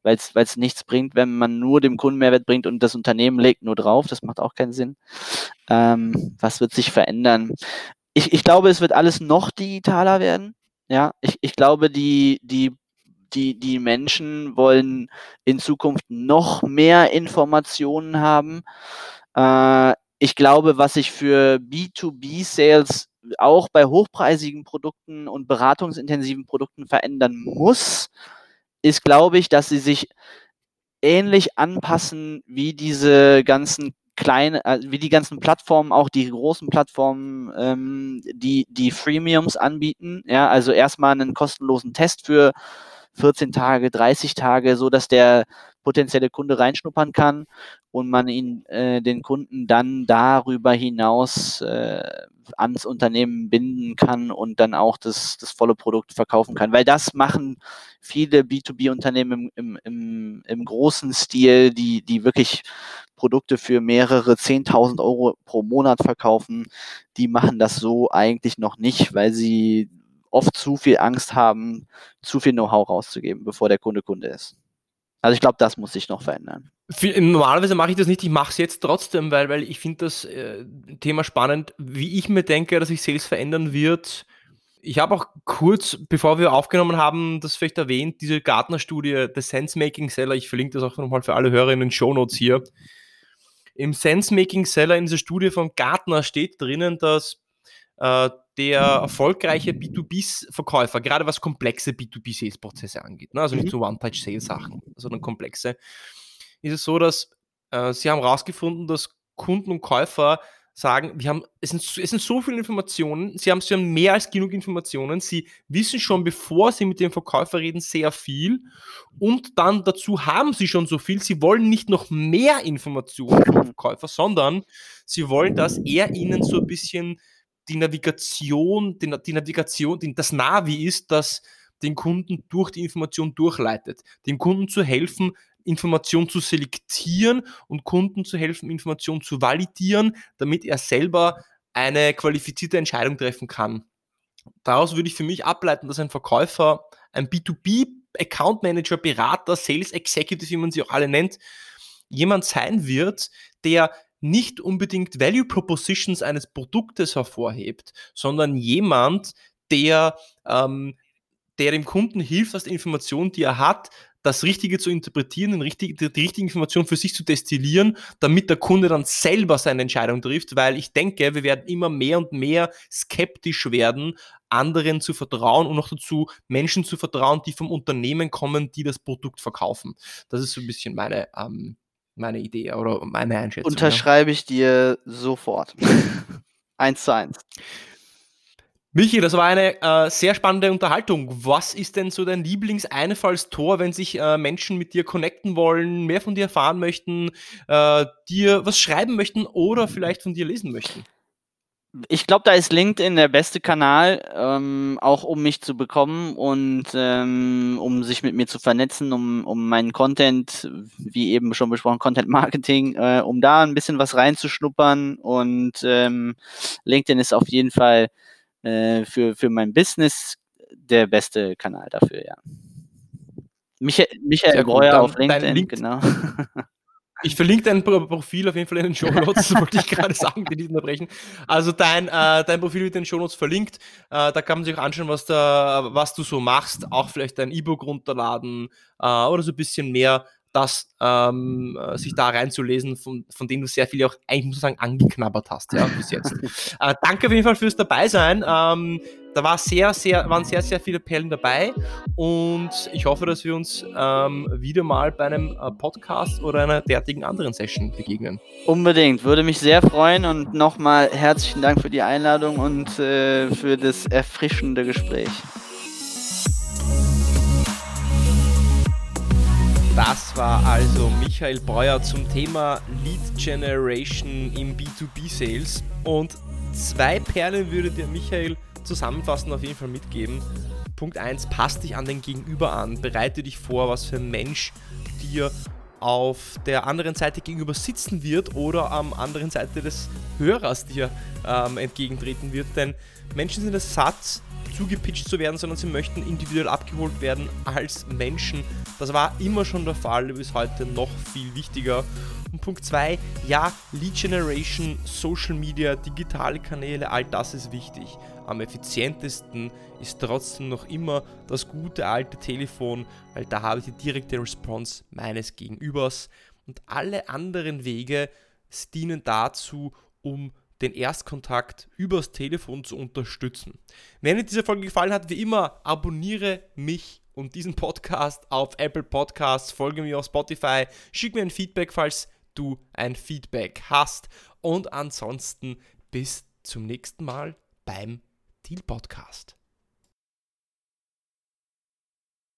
S1: weil es nichts bringt, wenn man nur dem Kunden Mehrwert bringt und das Unternehmen legt nur drauf. Das macht auch keinen Sinn. Ähm, was wird sich verändern? Ich, ich glaube, es wird alles noch digitaler werden. Ja, ich, ich glaube, die, die, die, die Menschen wollen in Zukunft noch mehr Informationen haben. Äh, ich glaube, was sich für B2B-Sales auch bei hochpreisigen Produkten und beratungsintensiven Produkten verändern muss, ist, glaube ich, dass sie sich ähnlich anpassen wie diese ganzen kleine, äh, wie die ganzen Plattformen, auch die großen Plattformen, ähm, die, die Freemiums anbieten. Ja, also erstmal einen kostenlosen Test für 14 Tage, 30 Tage, so dass der potenzielle Kunde reinschnuppern kann und man ihn äh, den Kunden dann darüber hinaus äh, ans Unternehmen binden kann und dann auch das, das volle Produkt verkaufen kann. Weil das machen viele B2B-Unternehmen im, im, im, im großen Stil, die, die wirklich Produkte für mehrere 10.000 Euro pro Monat verkaufen, die machen das so eigentlich noch nicht, weil sie oft zu viel Angst haben, zu viel Know-how rauszugeben, bevor der Kunde Kunde ist. Also ich glaube, das muss sich noch verändern.
S2: Normalerweise mache ich das nicht, ich mache es jetzt trotzdem, weil, weil ich finde das äh, Thema spannend, wie ich mir denke, dass sich Sales verändern wird. Ich habe auch kurz, bevor wir aufgenommen haben, das vielleicht erwähnt, diese Gartner-Studie, The Sense-Making Seller, ich verlinke das auch nochmal für alle Hörer in den Show Notes hier. Im Sense-Making Seller in dieser Studie von Gartner steht drinnen, dass äh, der erfolgreiche B2B-Verkäufer, gerade was komplexe B2B-Sales-Prozesse angeht, ne? also nicht mhm. so One-Touch-Sales-Sachen, sondern komplexe, ist es so, dass äh, sie haben herausgefunden, dass Kunden und Käufer sagen, wir haben, es sind, es sind so viele Informationen, sie haben, sie haben mehr als genug Informationen, sie wissen schon, bevor sie mit dem Verkäufer reden, sehr viel und dann dazu haben sie schon so viel, sie wollen nicht noch mehr Informationen vom Verkäufer, sondern sie wollen, dass er ihnen so ein bisschen die Navigation, die, die Navigation, die, das Navi ist, das den Kunden durch die Information durchleitet. Dem Kunden zu helfen, Information zu selektieren und Kunden zu helfen, Information zu validieren, damit er selber eine qualifizierte Entscheidung treffen kann. Daraus würde ich für mich ableiten, dass ein Verkäufer, ein B2B Account Manager, Berater, Sales Executive, wie man sie auch alle nennt, jemand sein wird, der nicht unbedingt Value Propositions eines Produktes hervorhebt, sondern jemand, der, ähm, der dem Kunden hilft, aus der Information, die er hat, das Richtige zu interpretieren, richtig, die, die richtige Information für sich zu destillieren, damit der Kunde dann selber seine Entscheidung trifft, weil ich denke, wir werden immer mehr und mehr skeptisch werden, anderen zu vertrauen und noch dazu Menschen zu vertrauen, die vom Unternehmen kommen, die das Produkt verkaufen. Das ist so ein bisschen meine, ähm, meine Idee oder meine Einschätzung.
S1: Unterschreibe ich dir sofort. [laughs] eins zu eins.
S2: Michi, das war eine äh, sehr spannende Unterhaltung. Was ist denn so dein Lieblingseinfallstor, wenn sich äh, Menschen mit dir connecten wollen, mehr von dir erfahren möchten, äh, dir was schreiben möchten oder vielleicht von dir lesen möchten?
S1: Ich glaube, da ist LinkedIn der beste Kanal, ähm, auch um mich zu bekommen und ähm, um sich mit mir zu vernetzen, um, um meinen Content, wie eben schon besprochen, Content Marketing, äh, um da ein bisschen was reinzuschnuppern. Und ähm, LinkedIn ist auf jeden Fall äh, für, für mein Business der beste Kanal dafür, ja. Michael, Michael Breuer auf LinkedIn, genau. [laughs]
S2: Ich verlinke dein Profil auf jeden Fall in den Show Notes, das wollte ich [laughs] gerade sagen, die nicht unterbrechen. Also dein, äh, dein Profil wird in den Show Notes verlinkt. Äh, da kann man sich auch anschauen, was, da, was du so machst. Auch vielleicht dein E-Book runterladen äh, oder so ein bisschen mehr das ähm, äh, sich da reinzulesen, von, von dem du sehr viel auch eigentlich muss ich sagen angeknabbert hast, ja, bis jetzt. [laughs] äh, danke auf jeden Fall fürs Dabeisein. Ähm, da war sehr, sehr, waren sehr, sehr viele Perlen dabei und ich hoffe, dass wir uns ähm, wieder mal bei einem äh, Podcast oder einer derartigen anderen Session begegnen.
S1: Unbedingt, würde mich sehr freuen und nochmal herzlichen Dank für die Einladung und äh, für das erfrischende Gespräch.
S2: Das war also Michael Breuer zum Thema Lead Generation im B2B Sales. Und zwei Perlen würde dir Michael zusammenfassend auf jeden Fall mitgeben. Punkt 1, passt dich an den Gegenüber an, bereite dich vor, was für ein Mensch dir auf der anderen Seite gegenüber sitzen wird oder am anderen Seite des Hörers dir ähm, entgegentreten wird. Denn Menschen sind es satt, zugepitcht zu werden, sondern sie möchten individuell abgeholt werden als Menschen. Das war immer schon der Fall, bis heute noch viel wichtiger. Und Punkt 2, ja, Lead Generation, Social Media, digitale Kanäle, all das ist wichtig. Am effizientesten ist trotzdem noch immer das gute alte Telefon, weil da habe ich die direkte Response meines Gegenübers. Und alle anderen Wege dienen dazu, um den Erstkontakt übers Telefon zu unterstützen. Wenn dir diese Folge gefallen hat, wie immer, abonniere mich und diesen Podcast auf Apple Podcasts, folge mir auf Spotify, schick mir ein Feedback, falls du ein Feedback hast. Und ansonsten bis zum nächsten Mal beim Deal Podcast.